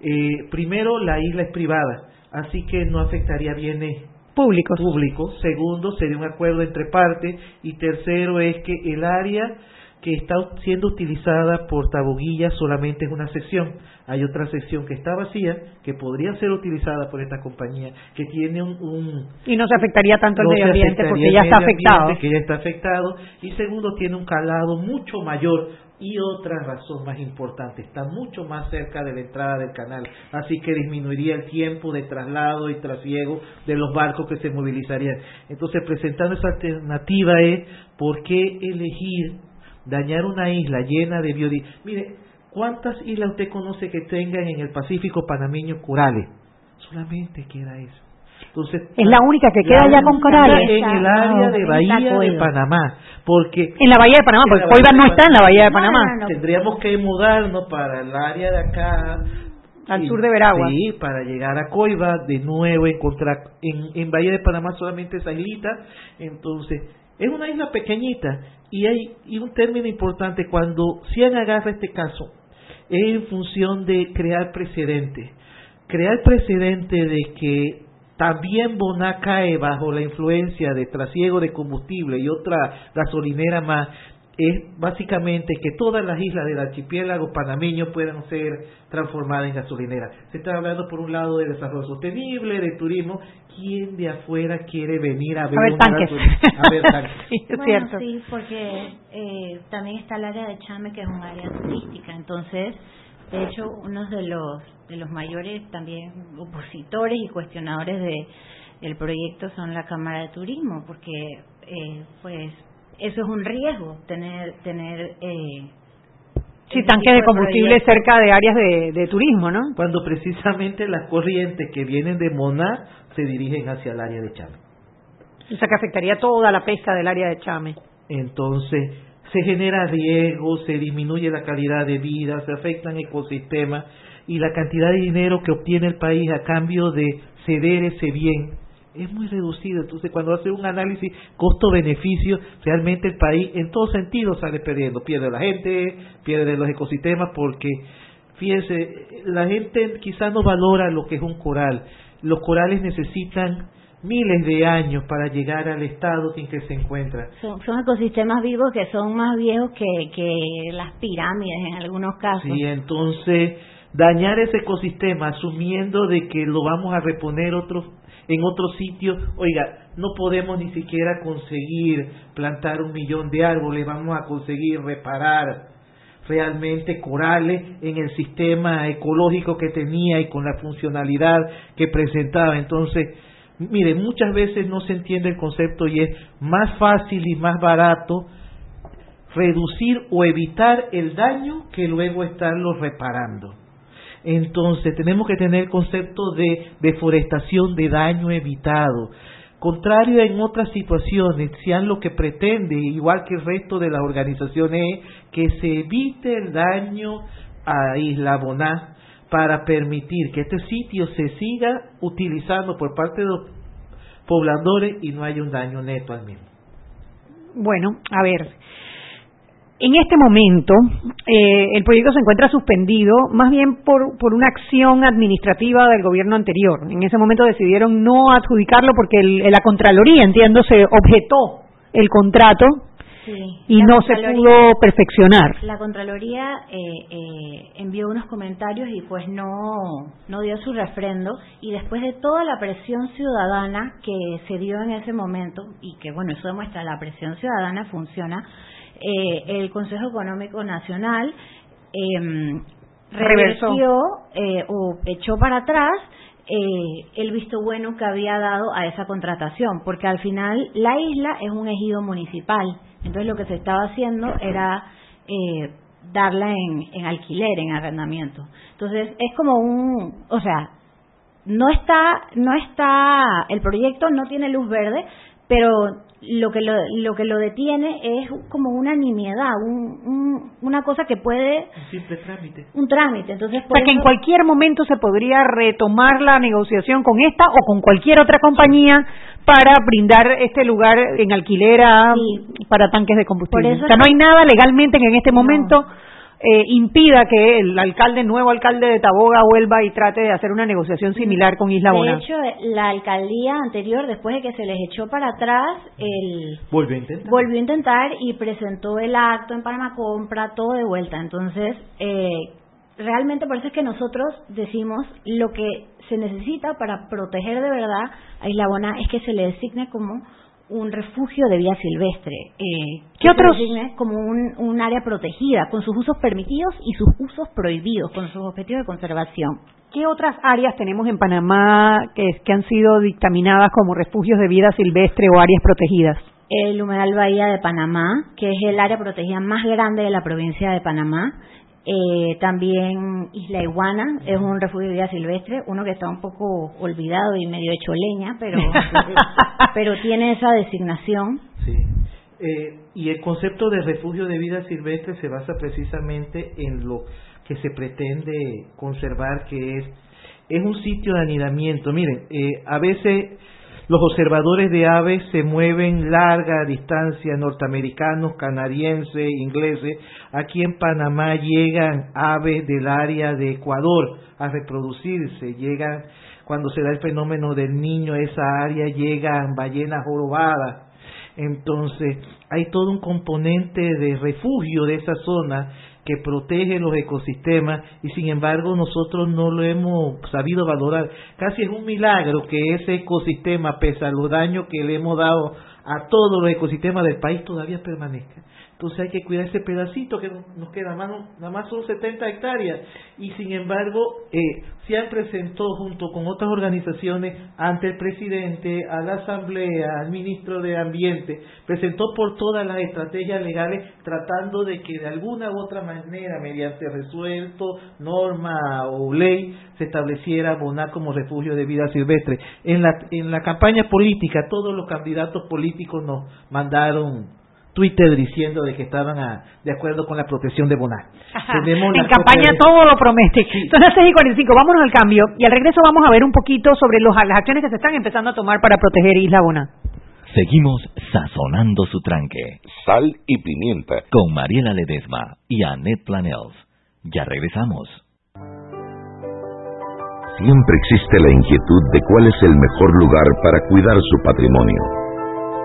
Speaker 11: eh, primero, la isla es privada, así que no afectaría bienes
Speaker 3: públicos.
Speaker 11: públicos. Segundo, sería un acuerdo entre partes. Y tercero es que el área que está siendo utilizada por Taboguilla solamente es una sección. Hay otra sección que está vacía, que podría ser utilizada por esta compañía, que tiene un...
Speaker 3: y no se afectaría tanto el medio ambiente porque ya está afectado.
Speaker 11: Que ya está afectado. Y segundo, tiene un calado mucho mayor y otra razón más importante, está mucho más cerca de la entrada del canal, así que disminuiría el tiempo de traslado y trasiego de los barcos que se movilizarían. Entonces, presentando esa alternativa es, ¿por qué elegir dañar una isla llena de biodiversidad? Mire, ¿cuántas islas usted conoce que tengan en el Pacífico panameño corales? Solamente queda eso
Speaker 3: es la única que queda ya con corales.
Speaker 11: En el área de Bahía de Panamá, porque
Speaker 3: en la Bahía de Panamá, porque Coiba no está en la Bahía de Panamá.
Speaker 11: Tendríamos que mudarnos para el área de acá
Speaker 3: al sur de Veragua.
Speaker 11: Sí, para llegar a Coiba, de nuevo encontrar en, en Bahía de Panamá solamente esa islita, entonces es una isla pequeñita y hay y un término importante cuando Cian agarra este caso es en función de crear precedente, crear precedente de que también Boná cae bajo la influencia de trasiego de combustible y otra gasolinera más. Es básicamente que todas las islas del archipiélago panameño puedan ser transformadas en gasolineras. Se está hablando por un lado de desarrollo sostenible, de turismo. ¿Quién de afuera quiere venir a ver,
Speaker 3: a tanques?
Speaker 10: A ver tanques. sí, es cierto. sí, porque eh, también está el área de Chame, que es un área turística. Entonces, de hecho, uno de los de los mayores también opositores y cuestionadores de el proyecto son la Cámara de Turismo, porque eh, pues eso es un riesgo tener tener eh,
Speaker 3: Sí, tanques de combustible cerca de áreas de, de, turismo, ¿no?
Speaker 11: Cuando precisamente las corrientes que vienen de Moná se dirigen hacia el área de Chame.
Speaker 3: O sea, que afectaría toda la pesca del área de Chame.
Speaker 11: Entonces, se genera riesgo, se disminuye la calidad de vida, se afectan ecosistemas y la cantidad de dinero que obtiene el país a cambio de ceder ese bien es muy reducido. Entonces, cuando hace un análisis costo-beneficio, realmente el país en todo sentido sale perdiendo. Pierde la gente, pierde los ecosistemas, porque, fíjense, la gente quizás no valora lo que es un coral. Los corales necesitan miles de años para llegar al estado en que se encuentra.
Speaker 10: Son, ecosistemas vivos que son más viejos que, que las pirámides en algunos casos.
Speaker 11: Sí, entonces dañar ese ecosistema asumiendo de que lo vamos a reponer otro, en otro sitio, oiga, no podemos ni siquiera conseguir plantar un millón de árboles, vamos a conseguir reparar realmente corales en el sistema ecológico que tenía y con la funcionalidad que presentaba. Entonces, mire, muchas veces no se entiende el concepto y es más fácil y más barato reducir o evitar el daño que luego estarlo reparando. Entonces tenemos que tener el concepto de deforestación de daño evitado. Contrario en otras situaciones, sean lo que pretende, igual que el resto de las organizaciones, que se evite el daño a Isla para permitir que este sitio se siga utilizando por parte de los pobladores y no haya un daño neto al mismo.
Speaker 3: Bueno, a ver, en este momento, eh, el proyecto se encuentra suspendido más bien por, por, una acción administrativa del gobierno anterior. En ese momento decidieron no adjudicarlo porque la Contraloría, entiendo, se objetó el contrato y no se pudo perfeccionar.
Speaker 10: La Contraloría eh, eh, envió unos comentarios y pues no, no dio su refrendo. Y después de toda la presión ciudadana que se dio en ese momento y que bueno, eso demuestra la presión ciudadana funciona, eh, el Consejo Económico Nacional eh, revirtió eh, o echó para atrás eh, el visto bueno que había dado a esa contratación, porque al final la isla es un ejido municipal, entonces lo que se estaba haciendo era eh, darla en, en alquiler, en arrendamiento. Entonces es como un, o sea, no está, no está, el proyecto no tiene luz verde, pero lo que lo, lo que lo detiene es como una nimiedad, un, una cosa que puede
Speaker 11: un simple trámite,
Speaker 3: un trámite. Entonces, o que en cualquier momento se podría retomar la negociación con esta o con cualquier otra compañía para brindar este lugar en alquiler para tanques de combustible. o sea, no hay nada legalmente que en este momento eh, impida que el alcalde, nuevo alcalde de Taboga, vuelva y trate de hacer una negociación similar con Isla Bona.
Speaker 10: De hecho, la alcaldía anterior, después de que se les echó para atrás, el
Speaker 11: volvió a intentar,
Speaker 10: volvió a intentar y presentó el acto en Panamá Compra, todo de vuelta. Entonces, eh, realmente por eso es que nosotros decimos lo que se necesita para proteger de verdad a Isla Bona es que se le designe como un refugio de vida silvestre. Eh,
Speaker 3: ¿Qué otros?
Speaker 10: Como un, un área protegida, con sus usos permitidos y sus usos prohibidos, con sus objetivos de conservación.
Speaker 3: ¿Qué otras áreas tenemos en Panamá que, que han sido dictaminadas como refugios de vida silvestre o áreas protegidas?
Speaker 10: El humedal Bahía de Panamá, que es el área protegida más grande de la provincia de Panamá. Eh, también Isla Iguana es un refugio de vida silvestre, uno que está un poco olvidado y medio hecho leña, pero, pero tiene esa designación.
Speaker 11: Sí. Eh, y el concepto de refugio de vida silvestre se basa precisamente en lo que se pretende conservar, que es, es un sitio de anidamiento. Miren, eh, a veces los observadores de aves se mueven larga distancia, norteamericanos, canadienses, ingleses. Aquí en Panamá llegan aves del área de Ecuador a reproducirse, llegan cuando se da el fenómeno del niño a esa área, llegan ballenas jorobadas. Entonces, hay todo un componente de refugio de esa zona que protege los ecosistemas y sin embargo nosotros no lo hemos sabido valorar. Casi es un milagro que ese ecosistema, pese a los daños que le hemos dado a todos los ecosistemas del país, todavía permanezca. Entonces hay que cuidar ese pedacito que nos queda, nada más son 70 hectáreas. Y sin embargo, eh, se han presentado junto con otras organizaciones ante el presidente, a la Asamblea, al ministro de Ambiente, presentó por todas las estrategias legales tratando de que de alguna u otra manera, mediante resuelto, norma o ley, se estableciera Boná como refugio de vida silvestre. En la, en la campaña política, todos los candidatos políticos nos mandaron Twitter diciendo de que estaban de acuerdo con la protección de Bonar.
Speaker 3: en campaña todo lo promete. Son las 6 y 45, vámonos al cambio y al regreso vamos a ver un poquito sobre los, las acciones que se están empezando a tomar para proteger Isla Bonar.
Speaker 2: Seguimos sazonando su tranque.
Speaker 1: Sal y pimienta.
Speaker 2: Con Mariela Ledesma y Annette Planels. Ya regresamos.
Speaker 1: Siempre existe la inquietud de cuál es el mejor lugar para cuidar su patrimonio.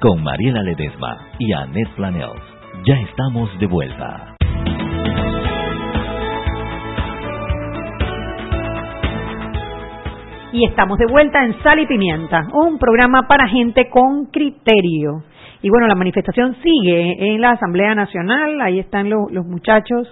Speaker 2: con Mariela Ledesma y Annette Planels. Ya estamos de vuelta.
Speaker 3: Y estamos de vuelta en Sal y Pimienta, un programa para gente con criterio. Y bueno, la manifestación sigue en la Asamblea Nacional, ahí están los, muchachos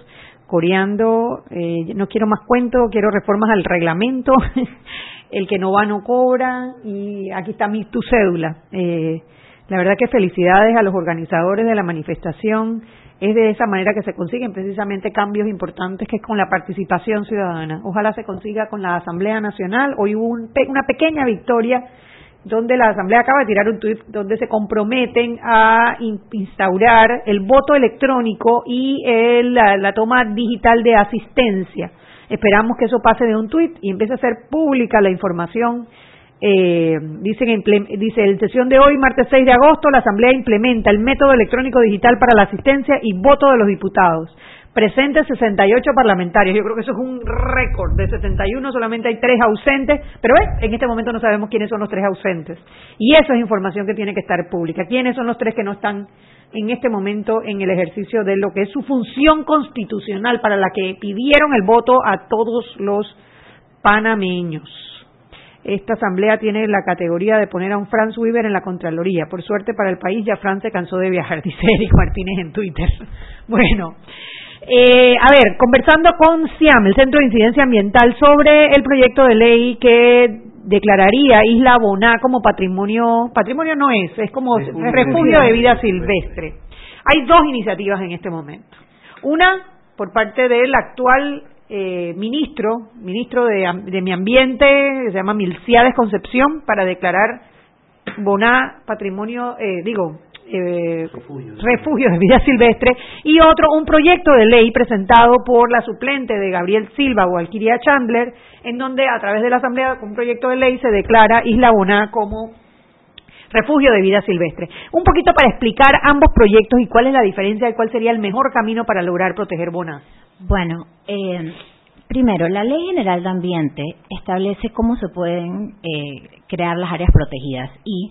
Speaker 3: coreando, eh, no quiero más cuento, quiero reformas al reglamento, el que no va no cobra, y aquí está mi, tu cédula. Eh, la verdad que felicidades a los organizadores de la manifestación. Es de esa manera que se consiguen precisamente cambios importantes, que es con la participación ciudadana. Ojalá se consiga con la Asamblea Nacional. Hoy hubo una pequeña victoria donde la Asamblea acaba de tirar un tuit donde se comprometen a instaurar el voto electrónico y la, la, toma digital de asistencia. Esperamos que eso pase de un tuit y empiece a ser pública la información eh, dicen, dice, en sesión de hoy, martes 6 de agosto, la Asamblea implementa el método electrónico digital para la asistencia y voto de los diputados. Presentes 68 parlamentarios. Yo creo que eso es un récord. De 71 solamente hay tres ausentes, pero en este momento no sabemos quiénes son los tres ausentes. Y eso es información que tiene que estar pública. ¿Quiénes son los tres que no están en este momento en el ejercicio de lo que es su función constitucional para la que pidieron el voto a todos los panameños? Esta asamblea tiene la categoría de poner a un Franz Weber en la Contraloría. Por suerte para el país, ya Franz se cansó de viajar, dice Eric Martínez en Twitter. Bueno, eh, a ver, conversando con CIAM, el Centro de Incidencia Ambiental, sobre el proyecto de ley que declararía Isla Boná como patrimonio, patrimonio no es, es como refugio de vida silvestre. Hay dos iniciativas en este momento. Una por parte del actual eh, ministro, ministro de, de Mi Ambiente, se llama Milciades Concepción, para declarar Boná patrimonio, eh, digo, eh, refugio. de vida silvestre, y otro, un proyecto de ley presentado por la suplente de Gabriel Silva o Alquiria Chandler, en donde a través de la Asamblea, un proyecto de ley se declara Isla Boná como refugio de vida silvestre. Un poquito para explicar ambos proyectos y cuál es la diferencia y cuál sería el mejor camino para lograr proteger Boná.
Speaker 10: Bueno, eh, primero, la Ley General de Ambiente establece cómo se pueden eh, crear las áreas protegidas y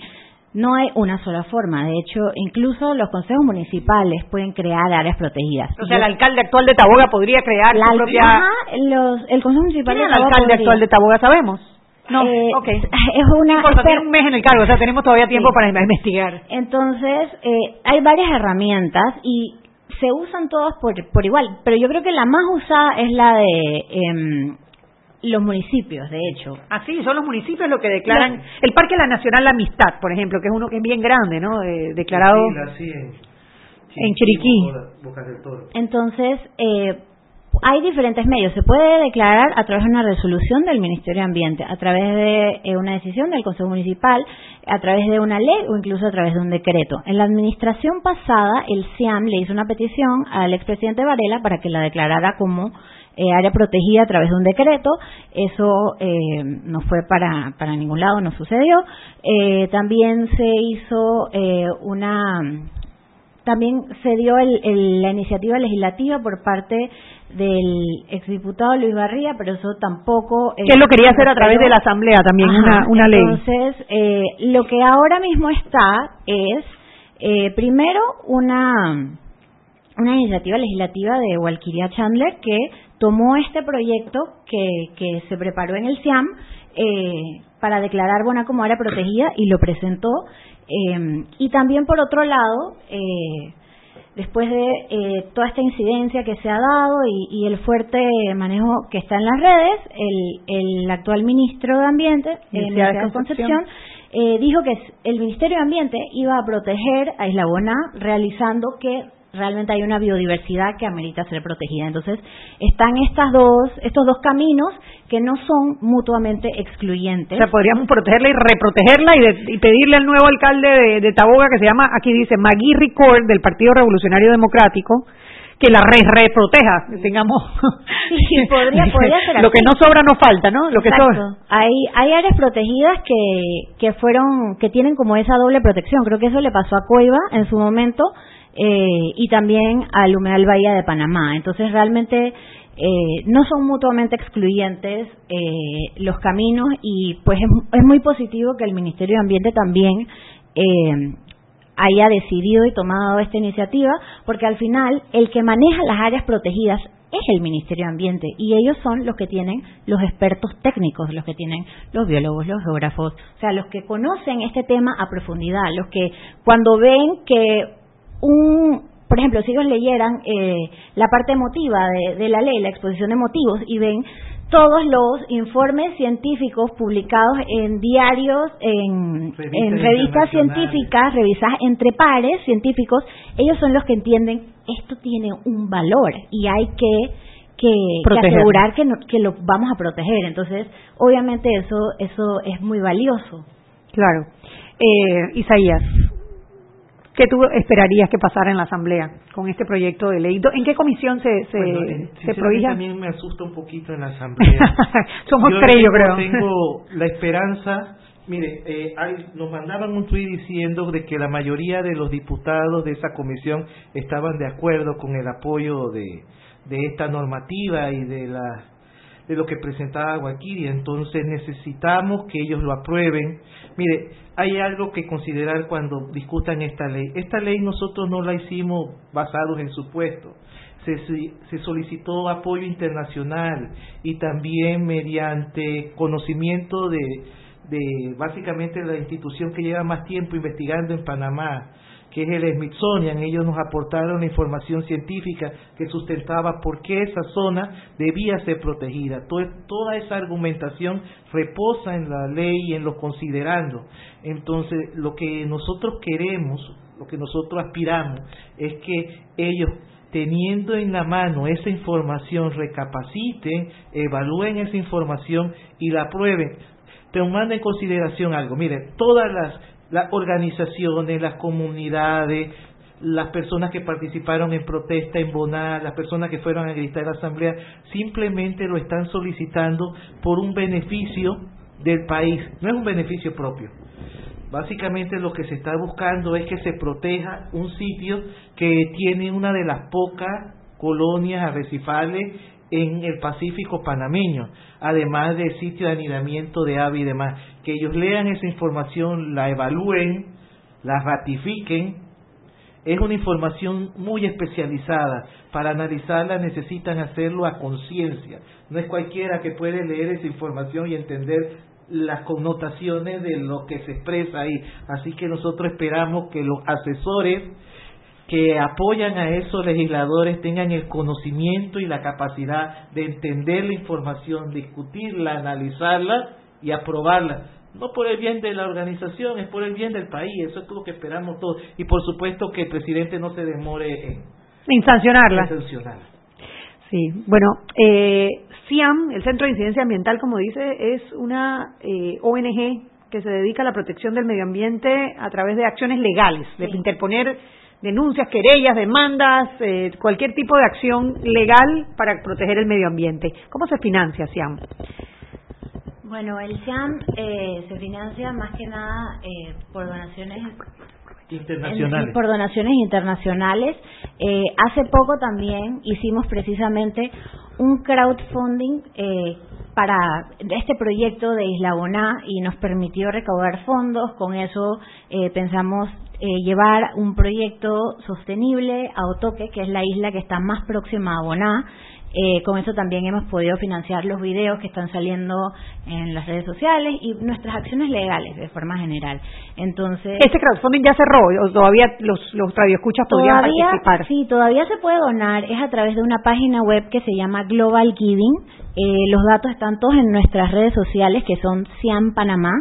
Speaker 10: no hay una sola forma. De hecho, incluso los consejos municipales pueden crear áreas protegidas.
Speaker 3: O sea, el alcalde actual de Taboga podría crear la, su propia...
Speaker 10: los, el consejo municipal
Speaker 3: ¿Quién es el alcalde actual de Taboga? Sabemos. No, eh,
Speaker 10: Es una.
Speaker 3: tiene un mes en el cargo, o sea, tenemos todavía tiempo para investigar.
Speaker 10: Entonces, eh, hay varias herramientas y se usan todas por, por igual, pero yo creo que la más usada es la de em, los municipios, de hecho.
Speaker 3: Así, ah, son los municipios los que declaran. El Parque La Nacional La Amistad, por ejemplo, que es uno que es bien grande, ¿no? declarado en, Chiriquí.
Speaker 10: Entonces, eh, hay diferentes medios. Se puede declarar a través de una resolución del Ministerio de Ambiente, a través de eh, una decisión del Consejo Municipal, a través de una ley o incluso a través de un decreto. En la administración pasada, el CIAM le hizo una petición al expresidente Varela para que la declarara como eh, área protegida a través de un decreto. Eso eh, no fue para, para ningún lado, no sucedió. también se hizo una también se dio la iniciativa legislativa por parte del exdiputado Luis Barría, pero eso tampoco...
Speaker 3: que él lo quería hacer a través de la Asamblea también, una, una ley.
Speaker 10: Entonces, eh, lo que ahora mismo está es, eh, primero, una, una iniciativa legislativa de Walkiria Chandler que tomó este proyecto que, que se preparó en el CIAM eh, para declarar Bona como área protegida y lo presentó. y también, por otro lado, eh, después de eh, toda esta incidencia que se ha dado y, el fuerte manejo que está en las redes, el, actual ministro de Ambiente, el de Concepción, eh, dijo que el Ministerio de Ambiente iba a proteger a Isla Boná realizando que realmente hay una biodiversidad que amerita ser protegida. Entonces, están estas dos, estos dos caminos que no son mutuamente excluyentes.
Speaker 3: O sea, podríamos protegerla y reprotegerla y, pedirle al nuevo alcalde de, de, Taboga, que se llama, aquí dice, Magui Ricord, del Partido Revolucionario Democrático, que la re reproteja, tengamos
Speaker 10: sí, podría, podría ser
Speaker 3: lo que no sobra no falta, ¿no? Lo que sobra.
Speaker 10: Hay hay áreas protegidas que que fueron que tienen como esa doble protección. Creo que eso le pasó a Cueva en su momento eh, y también al humedal Bahía de Panamá. Entonces realmente eh, no son mutuamente excluyentes eh, los caminos y pues es, es, muy positivo que el Ministerio de Ambiente también eh, haya decidido y tomado esta iniciativa, porque al final el que maneja las áreas protegidas es el Ministerio de Ambiente y ellos son los que tienen los expertos técnicos, los que tienen los biólogos, los geógrafos, o sea, los que conocen este tema a profundidad, los que cuando ven que un, por ejemplo, si ellos leyeran eh, la parte emotiva de, de la ley, la exposición de motivos, y ven todos los informes científicos publicados en diarios, en revistas, científicas, revisadas entre pares científicos, ellos son los que entienden esto tiene un valor y hay que que, asegurar que, que lo vamos a proteger. Entonces, obviamente eso eso es muy valioso.
Speaker 3: Claro. Eh, Isaías, ¿Qué tú esperarías que pasara en la Asamblea con este proyecto de ley? ¿En qué comisión se, se,
Speaker 11: bueno,
Speaker 3: se
Speaker 11: También me asusta un poquito en la Asamblea.
Speaker 3: Somos tres, yo creo.
Speaker 11: Tengo la esperanza. Mire, eh, nos mandaban un tuit diciendo de que la mayoría de los diputados de esa comisión estaban de acuerdo con el apoyo de, de esta normativa y de la de lo que presentaba Guaquiri, entonces necesitamos que ellos lo aprueben. Mire, hay algo que considerar cuando discutan esta ley. Esta ley nosotros no la hicimos basados en supuestos. Se, se solicitó apoyo internacional y también mediante conocimiento de, de básicamente la institución que lleva más tiempo investigando en Panamá, que es el Smithsonian, ellos nos aportaron la información científica que sustentaba por qué esa zona debía ser protegida. Toda esa argumentación reposa en la ley y en los considerando. Entonces, lo que nosotros queremos, lo que nosotros aspiramos, es que ellos teniendo en la mano esa información, recapaciten, evalúen esa información y la aprueben. Tomando en consideración algo, miren, todas las las organizaciones, las comunidades, las personas que participaron en protesta en Boná, las personas que fueron a gritar a la asamblea, simplemente lo están solicitando por un beneficio del país, no es un beneficio propio. Básicamente lo que se está buscando es que se proteja un sitio que tiene una de las pocas colonias arrecifales en el Pacífico panameño, además de sitio de anidamiento de ave y demás. Que ellos lean esa información, la evalúen, la ratifiquen. Es una información muy especializada. Para analizarla necesitan hacerlo a conciencia. No es cualquiera que puede leer esa información y entender las connotaciones de lo que se expresa ahí. Así que nosotros esperamos que los asesores que apoyan a esos legisladores tengan el conocimiento y la capacidad de entender la información, discutirla, analizarla y aprobarla. No por el bien de la organización, es por el bien del país. Eso es lo que esperamos todos. Y por supuesto que el presidente no se demore en,
Speaker 3: en sancionarla. Sí, bueno, eh, CIAM, el Centro de Incidencia Ambiental, como dice, es una eh, ONG que se dedica a la protección del medio ambiente a través de acciones legales, de interponer denuncias, querellas, demandas, eh, cualquier tipo de acción legal para proteger el medio ambiente. ¿Cómo se financia SIAM?
Speaker 10: Bueno, el SIAM eh, se financia más que nada eh, por donaciones
Speaker 11: internacionales.
Speaker 10: por donaciones internacionales. hace poco también hicimos precisamente un crowdfunding para este proyecto de Isla Boná y nos permitió recaudar fondos. Con eso pensamos eh, llevar un proyecto sostenible a Otoque, que es la isla que está más próxima a Boná. Eh, con eso también hemos podido financiar los videos que están saliendo en las redes sociales y nuestras acciones legales de forma general. Entonces,
Speaker 3: ¿este crowdfunding ya cerró o todavía los, los radioescuchas podrían participar?
Speaker 10: Sí, todavía se puede donar. Es a través de una página web que se llama Global Giving. Eh, los datos están todos en nuestras redes sociales que son Cian Panamá,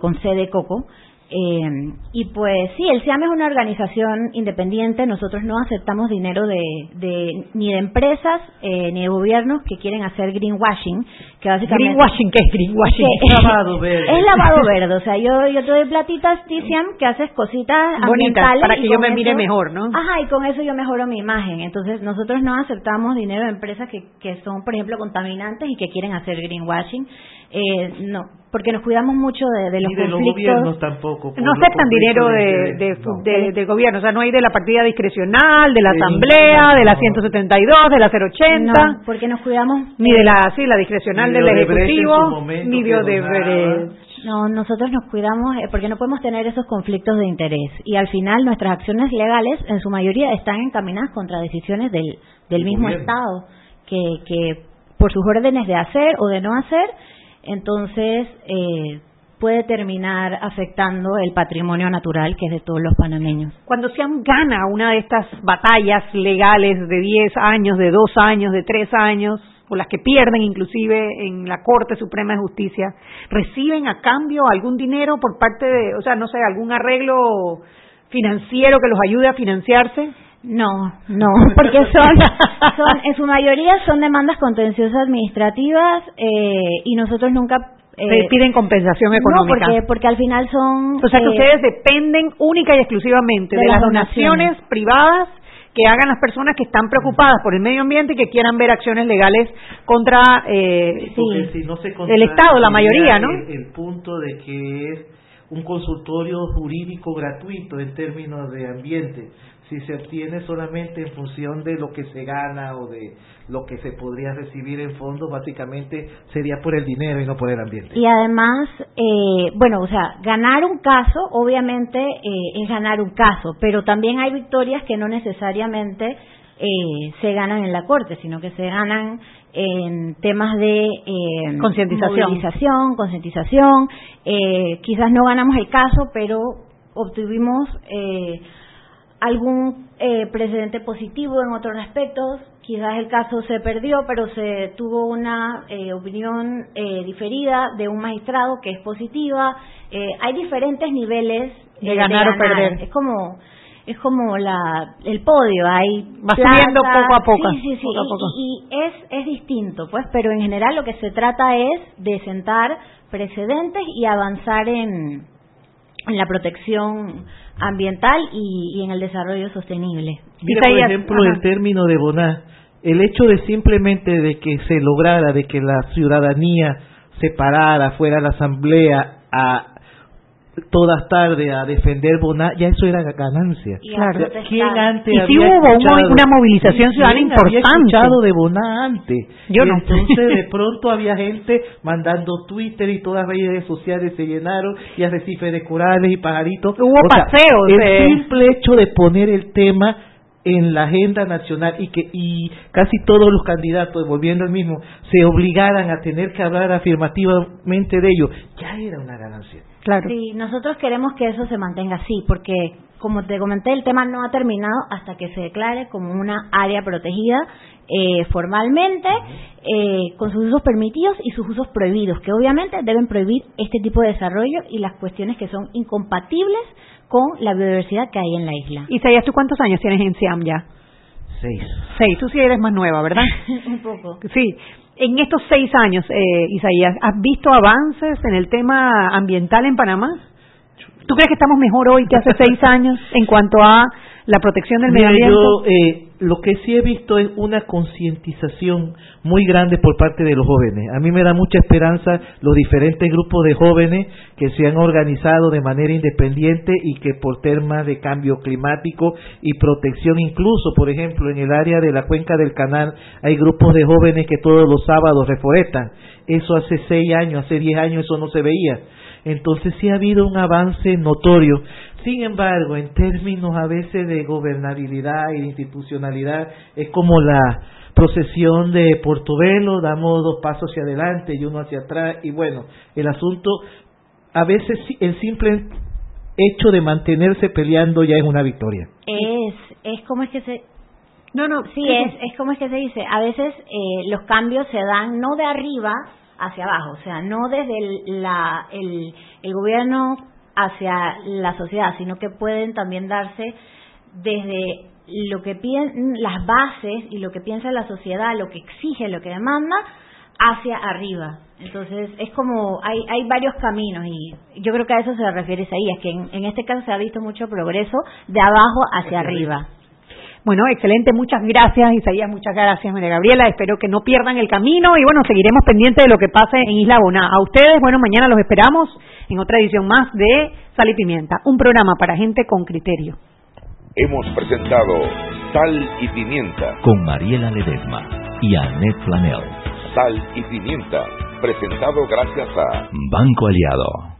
Speaker 10: con C de Coco. Eh, y pues sí, el SIAM es una organización independiente, nosotros no aceptamos dinero de, de ni de empresas eh, ni de gobiernos que quieren hacer greenwashing, que básicamente...
Speaker 3: ¿Greenwashing qué es greenwashing?
Speaker 10: es lavado verde. Es lavado verde, o sea, yo, yo te doy platitas, Ticiam, que haces cositas
Speaker 3: Bonitas, para que yo me mire mejor, ¿no?
Speaker 10: Ajá, y con eso yo mejoro mi imagen. Entonces, nosotros no aceptamos dinero de empresas que, que son, por ejemplo, contaminantes y que quieren hacer greenwashing. Eh, no, porque nos cuidamos mucho de, de los
Speaker 11: de
Speaker 10: conflictos.
Speaker 11: los gobiernos tampoco.
Speaker 3: No aceptan dinero de, de, de, gobierno, o sea, no hay de la partida discrecional, de la asamblea, de la 172, de la 080.
Speaker 10: No, porque nos cuidamos.
Speaker 3: Ni de la, sí, la discrecional del Ejecutivo, ni de Odebrecht.
Speaker 10: No, nosotros nos cuidamos eh, porque no podemos tener esos conflictos de interés y al final nuestras acciones legales en su mayoría están encaminadas contra decisiones del, del mismo Estado que, que por sus órdenes de hacer o de no hacer entonces eh, puede terminar afectando el patrimonio natural que es de todos los panameños.
Speaker 3: Cuando Siam gana una de estas batallas legales de 10 años, de 2 años, de 3 años, o las que pierden inclusive en la Corte Suprema de Justicia, reciben a cambio algún dinero por parte de, o sea, no sé, algún arreglo financiero que los ayude a financiarse?
Speaker 10: No, no, porque son, son en su mayoría son demandas contenciosas administrativas eh, y nosotros nunca
Speaker 3: eh, piden compensación económica.
Speaker 10: No, porque, porque al final son...
Speaker 3: O sea que eh, ustedes dependen única y exclusivamente de, las donaciones, privadas que hagan las personas que están preocupadas por el medio ambiente y que quieran ver acciones legales contra eh, el Estado, la mayoría, ¿no?
Speaker 11: el punto de que es un consultorio jurídico gratuito en términos de ambiente si se obtiene solamente en función de lo que se gana o de lo que se podría recibir en fondo, básicamente sería por el dinero y no por el ambiente.
Speaker 10: Y además, eh, bueno, o sea, ganar un caso, obviamente eh, es ganar un caso, pero también hay victorias que no necesariamente eh, se ganan en la corte, sino que se ganan en temas de eh,
Speaker 3: concientización,
Speaker 10: concientización. Eh, quizás no ganamos el caso, pero obtuvimos eh, algún eh, precedente positivo en otros aspectos. Quizás el caso se perdió, pero se tuvo una eh, opinión eh, diferida de un magistrado que es positiva. Eh, hay diferentes niveles
Speaker 3: de ganar, o perder.
Speaker 10: Es como es como la el podio, hay
Speaker 3: va subiendo poco a poco.
Speaker 10: Sí, sí, sí. y, y, es es distinto, pues, pero en general lo que se trata es de sentar precedentes y avanzar en en la protección ambiental y, en el desarrollo sostenible.
Speaker 11: Mira, por ejemplo, el término de Boná, el hecho de simplemente de que se lograra, de que la ciudadanía se parara fuera de la asamblea a todas tardes a defender Boná, ya eso era ganancia.
Speaker 3: Claro.
Speaker 11: ¿Quién antes
Speaker 3: y si hubo una movilización ciudadana importante.
Speaker 11: Había escuchado de Boná antes.
Speaker 3: Yo no.
Speaker 11: Entonces de pronto había gente mandando Twitter y todas las redes sociales se llenaron y arrecifes de corales y pajaritos.
Speaker 3: Hubo paseos.
Speaker 11: el simple hecho de poner el tema en la agenda nacional y que y casi todos los candidatos, volviendo al mismo, se obligaran a tener que hablar afirmativamente de ello, ya era una ganancia.
Speaker 10: Claro. Sí, nosotros queremos que eso se mantenga así, porque como te comenté, el tema no ha terminado hasta que se declare como una área protegida eh, formalmente, eh, con sus usos permitidos y sus usos prohibidos, que obviamente deben prohibir este tipo de desarrollo y las cuestiones que son incompatibles con la biodiversidad que hay en la isla.
Speaker 3: Isaías, ¿tú cuántos años tienes en Siam ya?
Speaker 11: Seis.
Speaker 3: Seis, tú sí eres más nueva, ¿verdad?
Speaker 10: Un poco.
Speaker 3: Sí, en estos seis años, eh, Isaías, ¿has visto avances en el tema ambiental en Panamá? ¿Tú crees que estamos mejor hoy que hace seis años en cuanto a la protección del medio ambiente?
Speaker 11: Yo, eh, lo que sí he visto es una concientización muy grande por parte de los jóvenes. A mí me da mucha esperanza los diferentes grupos de jóvenes que se han organizado de manera independiente y que por temas de cambio climático y protección, incluso, por ejemplo, en el área de la cuenca del canal, hay grupos de jóvenes que todos los sábados reforestan. Eso hace seis años, hace diez años, eso no se veía. Entonces sí ha habido un avance notorio. Sin embargo, en términos a veces de gobernabilidad y de institucionalidad, es como la procesión de Portobelo, damos dos pasos hacia adelante y uno hacia atrás, y bueno, el asunto, a veces el simple hecho de mantenerse peleando ya es una victoria.
Speaker 10: Es, es como es que se...
Speaker 3: No, no,
Speaker 10: sí, es, es como es que se dice, a veces eh, los cambios se dan no de arriba hacia abajo, o sea, no desde el, la, el, el gobierno hacia la sociedad, sino que pueden también darse desde lo que las bases y lo que piensa la sociedad, lo que exige, lo que demanda, hacia arriba. Entonces, es como, hay, hay varios caminos y yo creo que a eso se refiere Isaías, que en, en este caso se ha visto mucho progreso de abajo hacia arriba.
Speaker 3: Bueno, excelente, muchas gracias Isaías, muchas gracias María Gabriela, espero que no pierdan el camino y bueno, seguiremos pendientes de lo que pase en Isla Bona. A ustedes, bueno, mañana los esperamos en otra edición más de Sal y Pimienta, un programa para gente con criterio.
Speaker 1: Hemos presentado Sal y Pimienta
Speaker 2: con Mariela Ledesma y Annette Flanell.
Speaker 1: Sal y Pimienta, presentado gracias a
Speaker 2: Banco Aliado.